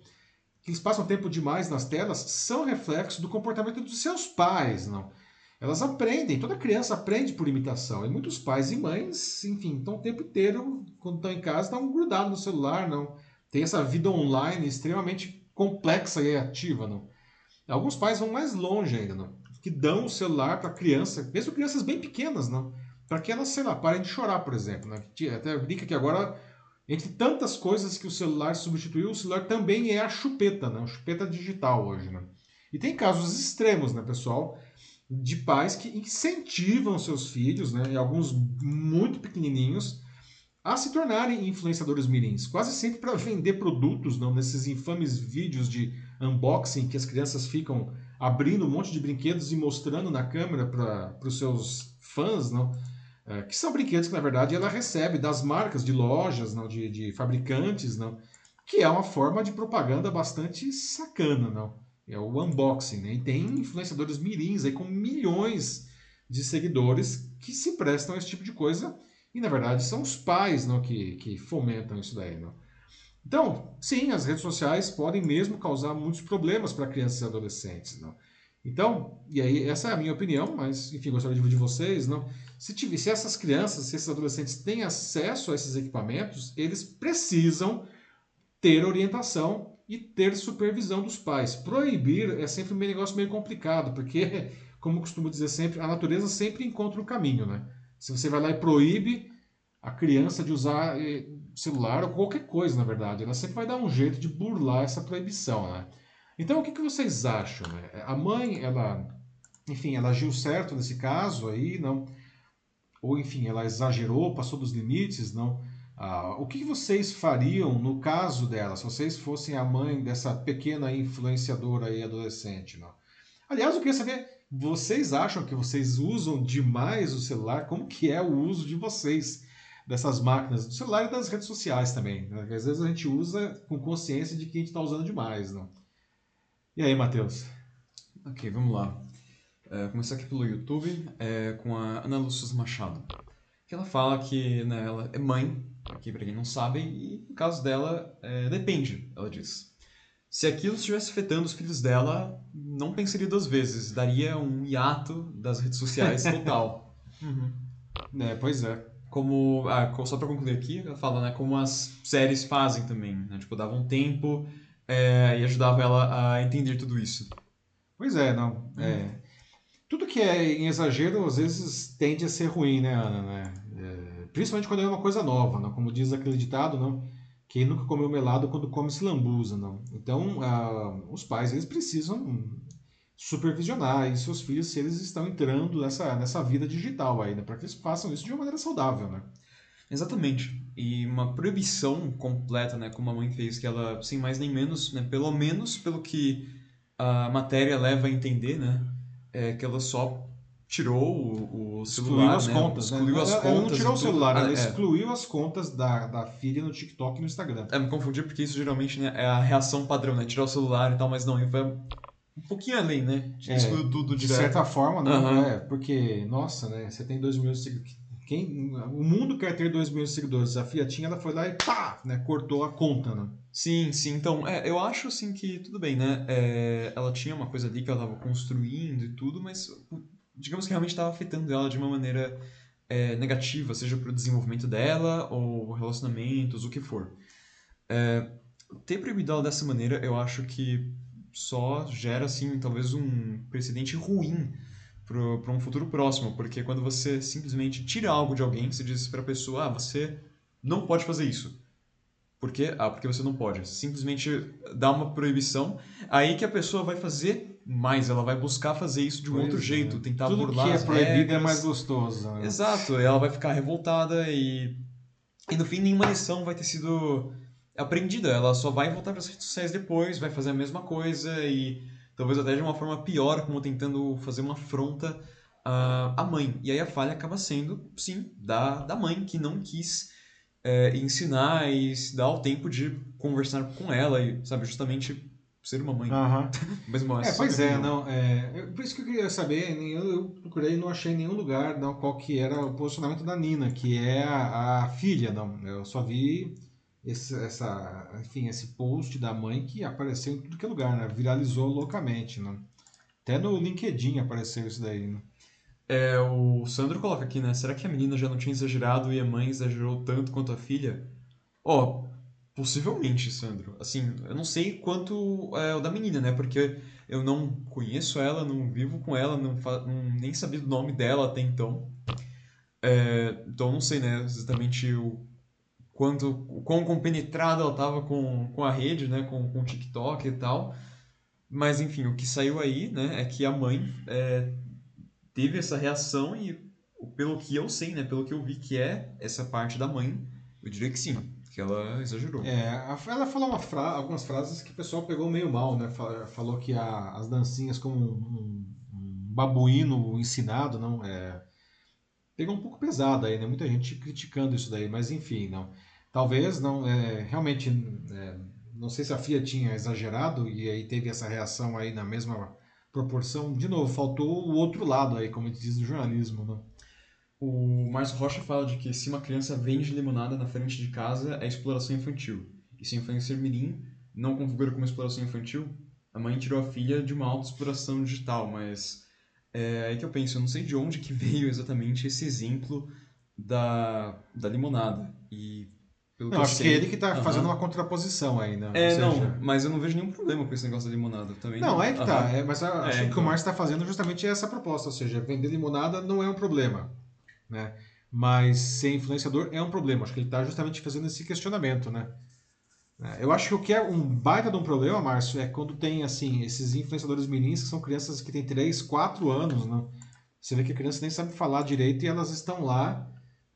Que eles passam tempo demais nas telas são reflexo do comportamento dos seus pais, não? Elas aprendem, toda criança aprende por imitação. E muitos pais e mães, enfim, estão o tempo inteiro, quando estão em casa, estão grudados no celular, não. Tem essa vida online extremamente complexa e ativa, não. Alguns pais vão mais longe ainda, não. Que dão o celular para criança, mesmo crianças bem pequenas, não. Para que elas, sei lá, parem de chorar, por exemplo. Né? Até brinca que agora, entre tantas coisas que o celular substituiu, o celular também é a chupeta, né? A chupeta digital hoje, né? E tem casos extremos, né, pessoal? De pais que incentivam seus filhos, né, e alguns muito pequenininhos, a se tornarem influenciadores mirins, quase sempre para vender produtos, não nesses infames vídeos de unboxing que as crianças ficam abrindo um monte de brinquedos e mostrando na câmera para os seus fãs, não? É, que são brinquedos que na verdade ela recebe das marcas de lojas, não, de, de fabricantes, não, que é uma forma de propaganda bastante sacana, não. É o unboxing, né? E tem influenciadores mirins aí com milhões de seguidores que se prestam a esse tipo de coisa. E na verdade são os pais não, que, que fomentam isso daí. Não? Então, sim, as redes sociais podem mesmo causar muitos problemas para crianças e adolescentes. Não? Então, e aí, essa é a minha opinião, mas enfim, gostaria de ouvir de vocês. Não? Se, tiver, se essas crianças, se esses adolescentes têm acesso a esses equipamentos, eles precisam ter orientação e ter supervisão dos pais. Proibir é sempre um negócio meio complicado, porque, [laughs] como costumo dizer sempre, a natureza sempre encontra o caminho, né? Se você vai lá e proíbe a criança de usar eh, celular ou qualquer coisa, na verdade, ela sempre vai dar um jeito de burlar essa proibição, né? Então, o que, que vocês acham? Né? A mãe, ela, enfim, ela agiu certo nesse caso aí, não? Ou, enfim, ela exagerou, passou dos limites, não? Ah, o que vocês fariam no caso dela, se vocês fossem a mãe dessa pequena influenciadora aí adolescente? Não? Aliás, eu queria saber, vocês acham que vocês usam demais o celular? Como que é o uso de vocês dessas máquinas, do celular e das redes sociais também? Né? Às vezes a gente usa com consciência de que a gente está usando demais, não? E aí, Matheus? Ok, vamos lá. É, começar aqui pelo YouTube é, com a Ana Lúcia Machado. Que ela fala que né, ela é mãe aqui para quem não sabe, e no caso dela, é, depende, ela diz. Se aquilo estivesse afetando os filhos dela, não pensaria duas vezes, daria um hiato das redes sociais [laughs] total. uhum. É, pois é. Como, ah, só para concluir aqui, ela fala, né, como as séries fazem também, né, tipo, davam tempo é, e ajudavam ela a entender tudo isso. Pois é, não, é, uhum. tudo que é em exagero às vezes tende a ser ruim, né, Ana, né? Principalmente quando é uma coisa nova, não? como diz aquele ditado, não? quem nunca comeu melado quando come se lambuza. Não? Então, ah, os pais eles precisam supervisionar seus filhos se eles estão entrando nessa, nessa vida digital ainda, para que eles façam isso de uma maneira saudável. Né? Exatamente. E uma proibição completa, né, como a mãe fez, que ela, sem mais nem menos, né, pelo menos pelo que a matéria leva a entender, né, é que ela só tirou o, o celular, excluiu as né? contas, excluiu né? as ela, contas. Ela não tirou o celular, ela é. excluiu as contas da, da filha no TikTok e no Instagram. É, me confundi porque isso geralmente né, é a reação padrão, né? Tirar o celular e tal, mas não, foi um pouquinho além, né? É, excluiu tudo De certa forma, não, uhum. é, porque, nossa, né? Você tem dois mil seguidores. Quem, o mundo quer ter dois mil seguidores. A Fiat tinha, ela foi lá e pá, né? Cortou a conta, né? Sim, sim. Então, é, eu acho assim que tudo bem, né? É, ela tinha uma coisa ali que ela estava construindo e tudo, mas digamos que realmente estava afetando ela de uma maneira é, negativa, seja para o desenvolvimento dela ou relacionamentos, o que for. É, ter proibido ela dessa maneira, eu acho que só gera, assim, talvez um precedente ruim para um futuro próximo, porque quando você simplesmente tira algo de alguém, você diz para a pessoa, ah, você não pode fazer isso. Por quê? Ah, porque você não pode. Simplesmente dá uma proibição, aí que a pessoa vai fazer mais, ela vai buscar fazer isso de um Pois outro é. jeito, tentar Tudo burlar que é proibido é mais gostoso. né? Exato, ela vai ficar revoltada e, e no fim nenhuma lição vai ter sido aprendida. Ela só vai voltar para as redes sociais depois, vai fazer a mesma coisa e talvez até de uma forma pior, como tentando fazer uma afronta à, à mãe. E aí a falha acaba sendo, sim, da, da mãe que não quis é, ensinar e se dar o tempo de conversar com ela e, sabe, justamente ser uma mãe. Aham. [laughs] Mas, bom, É, pois é, opinião. não. É, eu- por isso que eu queria saber, eu, eu procurei e não achei em nenhum lugar não, qual que era o posicionamento da Nina, que é a, a filha, não. Eu só vi esse, essa, enfim, esse post da mãe que apareceu em tudo que é lugar, né? Viralizou loucamente, não. Até no LinkedIn apareceu isso daí, né? É, o Sandro coloca aqui, né? Será que a menina já não tinha exagerado e a mãe exagerou tanto quanto a filha? Ó, possivelmente, Sandro. Assim, eu não sei quanto é o da menina, né? Porque eu não conheço ela, não vivo com ela, não, não- nem sabia do nome dela até então. É, então não sei, né? Exatamente o quanto, o quão compenetrada ela tava com, com a rede, né? Com, com o TikTok e tal. Mas enfim, o que saiu aí, né? É que a mãe é, teve essa reação e pelo que eu sei, né, pelo que eu vi que é essa parte da mãe, eu diria que sim, que ela exagerou. É, ela falou fra- algumas frases que o pessoal pegou meio mal, né? Fa- Falou que a- as dancinhas como um, um- babuíno ensinado, não é pegou um pouco pesado aí, né? Muita gente criticando isso daí, mas enfim, não. Talvez não, é, realmente, é, não sei se a FIA tinha exagerado e aí teve essa reação aí na mesma proporção. De novo, faltou o outro lado aí, como diz no jornalismo, né? O Márcio Rocha fala de que se uma criança vende limonada na frente de casa é exploração infantil. E se a influencer mirim não configura como exploração infantil, a mãe tirou a filha de uma autoexploração digital, mas é aí que eu penso, eu não sei de onde que [laughs] veio exatamente esse exemplo da, da limonada. E pelo Não, eu acho que sei- é ele que está fazendo uma contraposição aí, né? É, seja, não, mas eu não vejo nenhum problema com esse negócio da limonada também. Não, é que tá. Aham. É, mas eu acho É, que o que o então. Márcio está fazendo justamente é essa proposta, ou seja, vender limonada não é um problema, né? Mas ser influenciador é um problema. Acho que ele está justamente fazendo esse questionamento, né? É, Eu acho que o que é um baita de um problema, Márcio, é quando tem assim esses influenciadores meninos que são crianças que têm 3, 4 anos, né? Você vê que a criança nem sabe falar direito e elas estão lá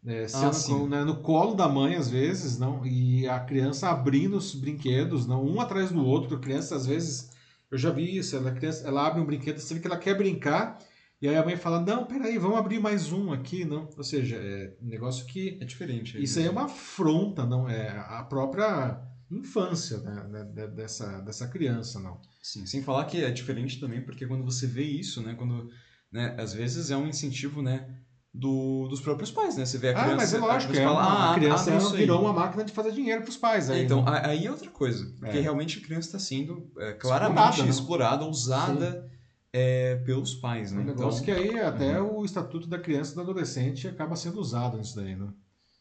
é, sendo Ah, né, no colo da mãe às vezes, não? E a criança abrindo os brinquedos, não, um atrás do outro. A criança às vezes, eu já vi isso. Ela, a criança, ela abre um brinquedo, você vê que ela quer brincar e aí a mãe fala: não, peraí, vamos abrir mais um aqui, não? Ou seja, é um negócio que É diferente. aí isso aí é mesmo. uma afronta, não é a própria infância né, né, de- dessa, dessa criança, não. Sim, sem falar que é diferente também, porque quando você vê isso, né, quando, né, às vezes é um incentivo, né, do, dos próprios pais, né, você vê a criança... ah, mas é lógico, você é fala, uma, ah, a criança abre isso aí. virou uma máquina de fazer dinheiro para os pais. Aí, É, então, né? a- aí é outra coisa, porque É. realmente a criança está sendo é, claramente Explorada, explorada, né? usada é, pelos pais, É né, um então... negócio que aí até o estatuto da criança e do adolescente acaba sendo usado nisso daí, né?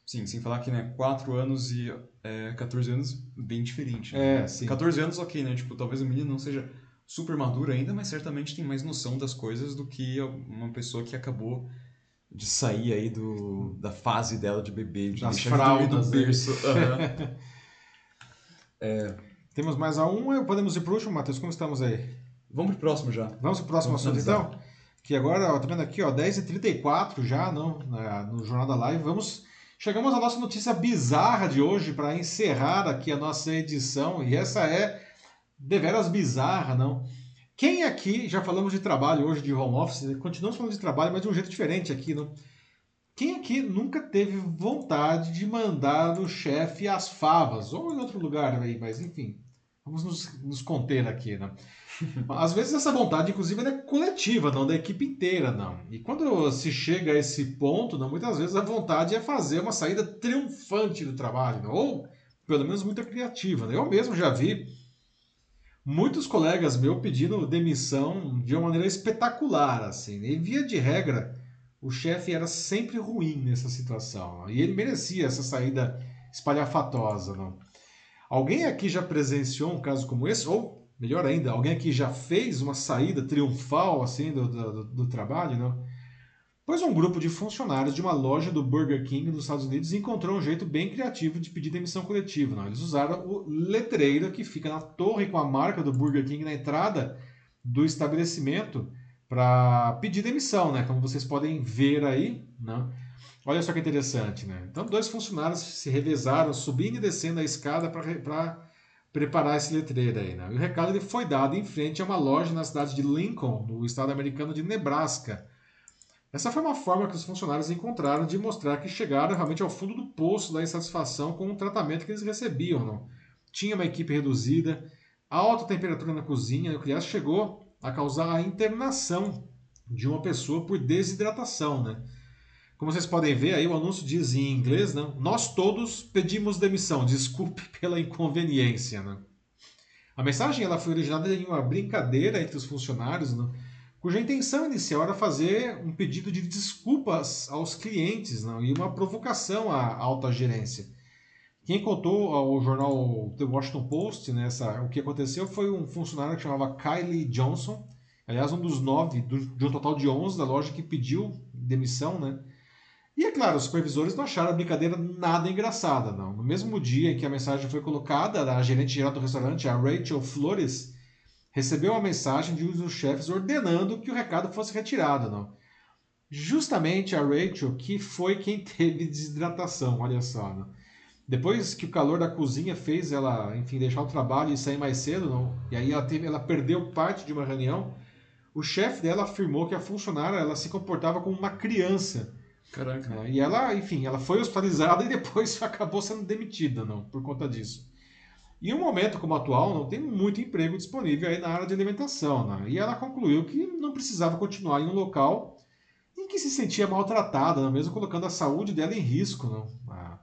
Sim, sem falar que, né, 4 anos e é, 14 anos, bem diferente. né? É, sim. 14 anos, ok, né? Tipo, talvez a menina não seja super madura ainda, mas certamente tem mais noção das coisas do que uma pessoa que acabou de sair aí do, da fase dela de bebê, de Das fraldas, do né? berço. [laughs] Aham. Temos mais a um, podemos ir pro último, Matheus? Como estamos aí? Vamos pro próximo já. Vamos pro próximo Vamos assunto então? Que agora, ó, tá vendo aqui, ó, 10h34 já, não, na- no Jornal da Live. Vamos. Chegamos à nossa notícia bizarra de hoje para encerrar aqui a nossa edição. E essa é deveras bizarra, não? Quem aqui, já falamos de trabalho hoje, de home office, continuamos falando de trabalho, mas de um jeito diferente aqui, não? Quem aqui nunca teve vontade de mandar o chefe às favas? Ou em outro lugar aí, mas enfim. Vamos nos, nos conter aqui, né? [laughs] Às vezes essa vontade, inclusive, é coletiva, não da equipe inteira, não. E quando se chega a esse ponto, não, muitas vezes a vontade é fazer uma saída triunfante do trabalho, não? ou pelo menos muito criativa. Né? Eu mesmo já vi muitos colegas meus pedindo demissão de uma maneira espetacular, assim. E via de regra, o chefe era sempre ruim nessa situação. E ele merecia essa saída espalhafatosa, não? Alguém aqui já presenciou um caso como esse? Ou melhor ainda, alguém aqui já fez uma saída triunfal assim do, do, do trabalho, não? Pois um grupo de funcionários de uma loja do Burger King nos Estados Unidos encontrou um jeito bem criativo de pedir demissão coletiva. Não? Eles usaram o letreiro que fica na torre com a marca do Burger King na entrada do estabelecimento para pedir demissão, né? Como vocês podem ver aí, né? Olha só que interessante, né? Então, dois funcionários se revezaram subindo e descendo a escada para preparar esse letreiro aí, né? E o recado ele foi dado em frente a uma loja na cidade de Lincoln, no estado americano de Nebraska. Essa foi uma forma que os funcionários encontraram de mostrar que chegaram realmente ao fundo do poço da insatisfação com o tratamento que eles recebiam. Não? Tinha uma equipe reduzida, alta temperatura na cozinha, o aliás chegou a causar a internação de uma pessoa por desidratação. Né? Como vocês podem ver, aí o anúncio diz em inglês, né? nós todos pedimos demissão, desculpe pela inconveniência. Né? A mensagem ela foi originada em uma brincadeira entre os funcionários, né? cuja intenção inicial era fazer um pedido de desculpas aos clientes não? e uma provocação à alta gerência. Quem contou ao jornal The Washington Post nessa, o que aconteceu foi um funcionário que chamava Kylie Johnson, aliás, um dos nove do, de um total de onze da loja que pediu demissão, né? E é claro, os supervisores não acharam a brincadeira nada engraçada, não. No mesmo dia em que a mensagem foi colocada, a gerente geral do restaurante, a Rachel Flores, recebeu uma mensagem de um dos chefes ordenando que o recado fosse retirado, não. Justamente a Rachel, que foi quem [laughs] teve desidratação, olha só. Não? Depois que o calor da cozinha fez ela, enfim, deixar o trabalho e sair mais cedo, não? e aí ela, teve, ela perdeu parte de uma reunião, o chefe dela afirmou que a funcionária ela se comportava como uma criança. Caraca. Né? E ela, enfim, ela foi hospitalizada [laughs] e depois [laughs] acabou sendo demitida, não, por conta disso. Em um momento como o atual, não tem muito emprego disponível aí na área de alimentação. Né? E ela concluiu que não precisava continuar em um local em que se sentia maltratada, né? mesmo colocando a saúde dela em risco. Não? Ah.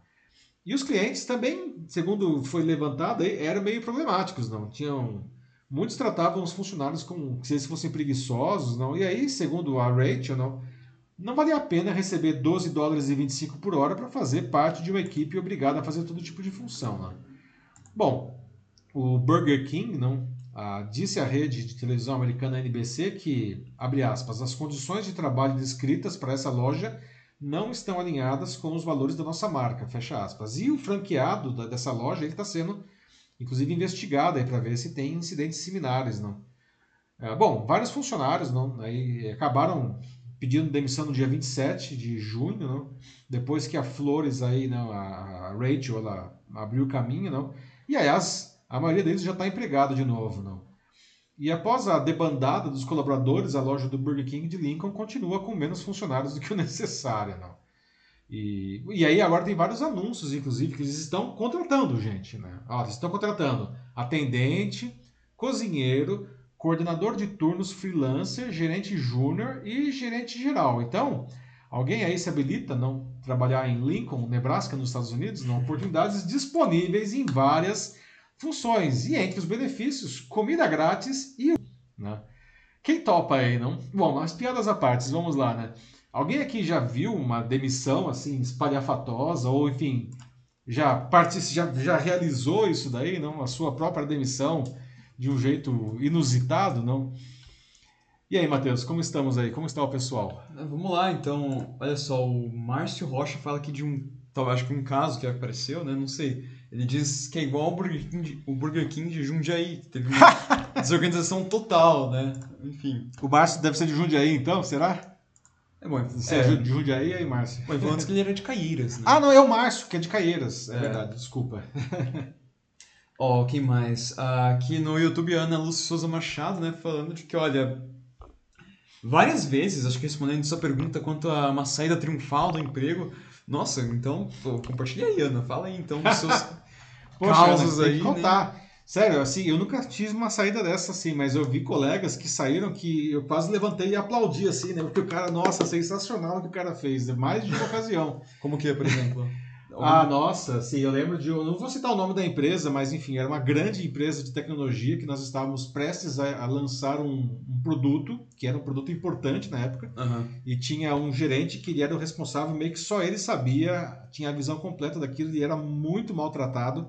E os clientes também, segundo foi levantado, eram meio problemáticos. não Tinham Muitos tratavam os funcionários como se eles fossem preguiçosos. não E aí, segundo a Rachel, não, não valia a pena receber 12 dólares e 25 por hora para fazer parte de uma equipe obrigada a fazer todo tipo de função. Não? Bom, o Burger King não ah, disse à rede de televisão americana NBC que, abre aspas, as condições de trabalho descritas para essa loja não estão alinhadas com os valores da nossa marca, fecha aspas. E o franqueado da, dessa loja está sendo, inclusive, investigado para ver se tem incidentes similares, não. É, bom, vários funcionários não, aí acabaram pedindo demissão no dia 27 de junho, não, depois que a Flores aí, não, a, Rachel, ela abriu o caminho, não, e aliás, a maioria deles já está empregado de novo, não. E após a debandada dos colaboradores, a loja do Burger King de Lincoln continua com menos funcionários do que o [laughs] necessário, não. E, e aí agora tem vários anúncios, inclusive, que eles estão contratando gente, né? Ó, eles estão contratando atendente, cozinheiro, coordenador de turnos freelancer, gerente júnior e gerente geral. Então, alguém aí se habilita não trabalhar em Lincoln, Nebraska, nos Estados Unidos, não, oportunidades disponíveis em várias funções. E entre os benefícios, comida grátis e. Né? Quem topa aí, não? Bom, as piadas à parte, vamos lá, né? Alguém aqui já viu uma demissão assim, espalhafatosa, ou enfim, já, já, já realizou isso daí, não? A sua própria demissão de um jeito inusitado, não? E aí, Matheus, como estamos aí? Como está o pessoal? Vamos lá, então. Olha só, o Márcio Rocha fala aqui de um, talvez acho que um caso que apareceu, né? Não sei. Ele diz que é igual ao Burger King de, o Burger King de Jundiaí. Teve uma [laughs] desorganização total, né? Enfim. O Márcio deve ser de Jundiaí, então, será? É bom. Você é, é de Jundiaí aí, Márcio? Bom, falando que ele era de Caieiras, né? Ah, não, é o Márcio, que é de Caieiras. É, é. verdade, desculpa. [laughs] Ó, oh, quem mais? Aqui no YouTube, Ana Lúcia Souza Machado, né? Falando de que, olha, várias vezes, acho que respondendo essa pergunta quanto a uma saída triunfal do emprego. Nossa, então, pô, compartilha aí, Ana. Fala aí, então, dos seus [laughs] Poxa, causas aí. Né? contar. Né? Sério, assim, eu nunca tive uma saída dessa, assim, mas eu vi colegas que saíram que eu quase levantei e aplaudi, assim, né? Porque o cara, nossa, sensacional o que o cara fez, né? mais de uma ocasião. Como que é, por exemplo? Ah, nossa, sim, eu lembro de. Eu não vou citar o nome da empresa, mas enfim, era uma grande empresa de tecnologia que nós estávamos prestes a, a lançar um, um, produto, que era um produto importante na época, uhum. e tinha um gerente que ele era o responsável, meio que só ele sabia, tinha a visão completa daquilo e era muito maltratado.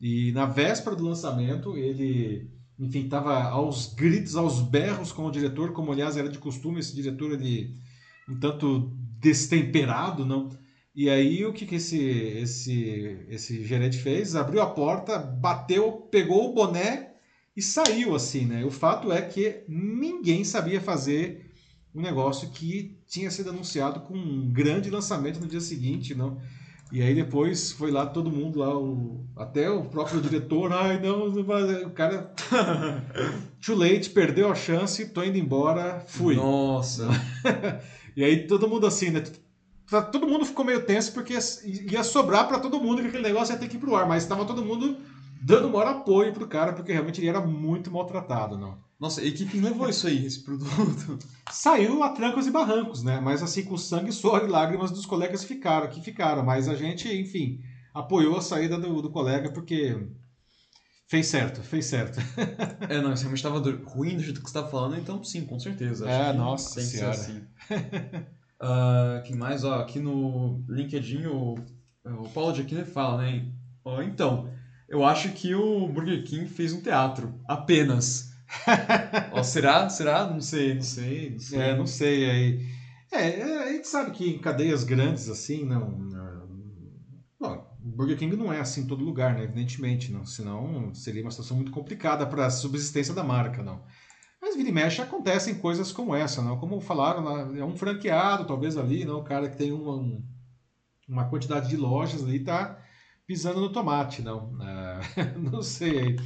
E na véspera do lançamento, ele enfim, estava aos gritos, aos berros com o diretor, como aliás era de costume, esse diretor ele um tanto destemperado, não? E aí o que, que esse, esse, esse gerente fez? Abriu a porta, bateu, pegou o boné e saiu assim, né? O fato é que ninguém sabia fazer um negócio que tinha sido anunciado com um grande lançamento no dia seguinte, não? E aí depois foi lá todo mundo lá, o, até o próprio diretor, ai não, não vai, o cara [laughs] too late, perdeu a chance, tô indo embora, fui. Nossa. [laughs] e aí todo mundo assim, né? Todo mundo ficou meio tenso porque ia sobrar para todo mundo que aquele negócio ia ter que ir pro ar, mas estava todo mundo dando maior apoio pro cara porque realmente ele era muito maltratado, não. Nossa, e que levou isso aí, esse produto? Saiu a trancos e barrancos, né? Mas assim, com sangue, suor e lágrimas dos colegas ficaram, que ficaram. Mas a gente, enfim, apoiou a saída do, do colega porque fez certo, fez certo. [laughs] é, não, isso realmente estava ruim do jeito que você estava falando, então sim, com certeza. Acho é, nossa tem senhora. Que ser assim. [laughs] uh, quem mais? Ó, aqui no LinkedIn o, o Paulo de Aquino fala, né? Ó, então, eu acho que o Burger King fez um teatro, apenas [laughs] oh, será? Será? Não sei, não sei, não sei. É, não sei. Aí. É, é, a gente sabe que em cadeias grandes assim, não. Bom, Burger King não é assim em todo lugar, né? Evidentemente, não. Senão seria uma situação muito complicada para a subsistência da marca, não. Mas vira e mexe acontecem coisas como essa, não? Como falaram, é um franqueado, talvez ali, não? O cara que tem uma, uma quantidade de lojas ali tá pisando no tomate, não? É, [laughs] não sei.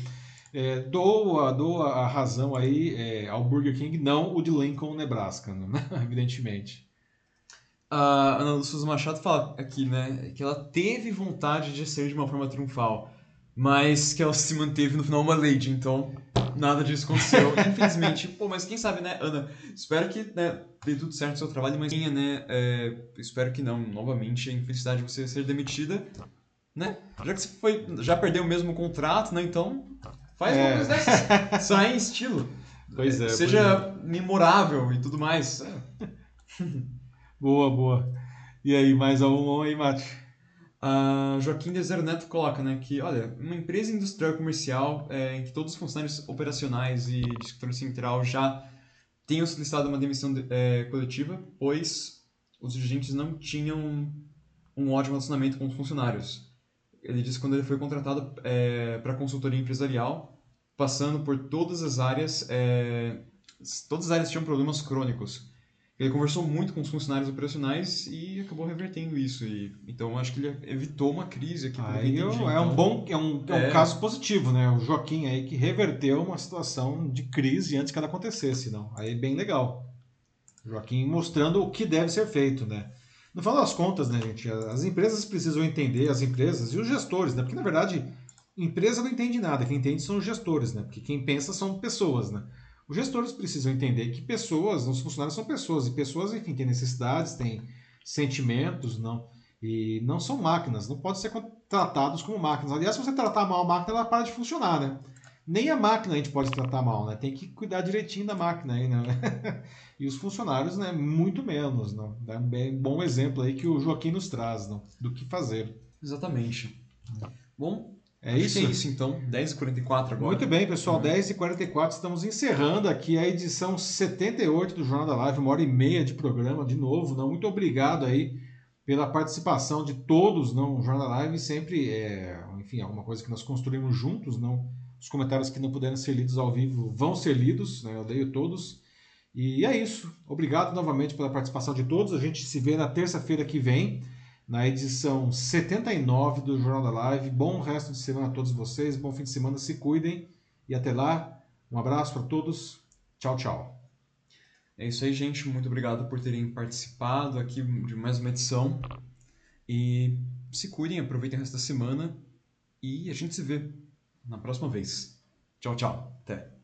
É, dou, a, dou a razão aí é, ao Burger King, não o de Lincoln, Nebraska, né? [laughs] evidentemente. A Ana Lúcia Machado fala aqui, né, que ela teve vontade de ser de uma forma triunfal, mas que ela se manteve no final uma lady, então nada disso aconteceu. [laughs] Infelizmente, pô, mas quem sabe, né, Ana? Espero que né, dê tudo certo no seu trabalho, mas né, é, espero que não, novamente, a infelicidade de você ser demitida, né? Já que você foi, já perdeu o mesmo contrato, né, então Faz é. uma coisa dessas. [laughs] Sai em estilo. Pois é. Seja pois é. memorável e tudo mais. [laughs] boa, boa. E aí, mais algum aí, Mate? Uh, Joaquim Dezer Neto coloca né, que, olha, uma empresa industrial comercial é, em que todos os funcionários operacionais e de escritório central já tenham solicitado uma demissão de, é, coletiva, pois os dirigentes não tinham um ótimo relacionamento com os funcionários. Ele disse que quando ele foi contratado é, para consultoria empresarial, passando por todas as áreas, é, todas as áreas tinham problemas crônicos. Ele conversou muito com os funcionários operacionais e acabou revertendo isso. E, então, acho que ele evitou uma crise aqui. Aí é um então, bom, é um, é um é... caso positivo, né? O Joaquim aí que reverteu uma situação de crise antes que ela acontecesse, não? Aí é bem legal. Joaquim mostrando o que deve ser feito, né? No final das contas, né, gente, as empresas precisam entender, as empresas e os gestores, né? Porque na verdade, empresa não entende nada, quem entende são os gestores, né? Porque quem pensa são pessoas, né? Os gestores precisam entender que pessoas, os funcionários são pessoas, e pessoas, enfim, têm necessidades, têm sentimentos, não, e não são máquinas, não podem ser tratados como máquinas. Aliás, se você tratar mal a máquina, ela para de funcionar, né? Nem a máquina a gente pode tratar mal, né? Tem que cuidar direitinho da máquina aí, né? [laughs] e os funcionários, né? Muito menos, né? É um bem bom exemplo aí que o Joaquim nos traz, né? Do que fazer. Exatamente. Bom, é isso? É isso então, 10h44 agora. Muito bem, pessoal, uhum. 10h44, estamos encerrando aqui a edição 78 do Jornal da Live, uma hora e meia de programa, de novo, não? Muito obrigado aí pela participação de todos, não? O Jornal da Live sempre é, enfim, alguma coisa que nós construímos juntos, não? Os comentários que não puderam ser lidos ao vivo vão ser lidos, né? eu leio todos. E é isso. Obrigado novamente pela participação de todos. A gente se vê na terça-feira que vem, na edição 79 do Jornal da Live. Bom resto de semana a todos vocês. Bom fim de semana. Se cuidem. E até lá. Um abraço para todos. Tchau, tchau. É isso aí, gente. Muito obrigado por terem participado aqui de mais uma edição. E se cuidem, aproveitem o resto da semana. E a gente se vê na próxima vez. Tchau, tchau. Até.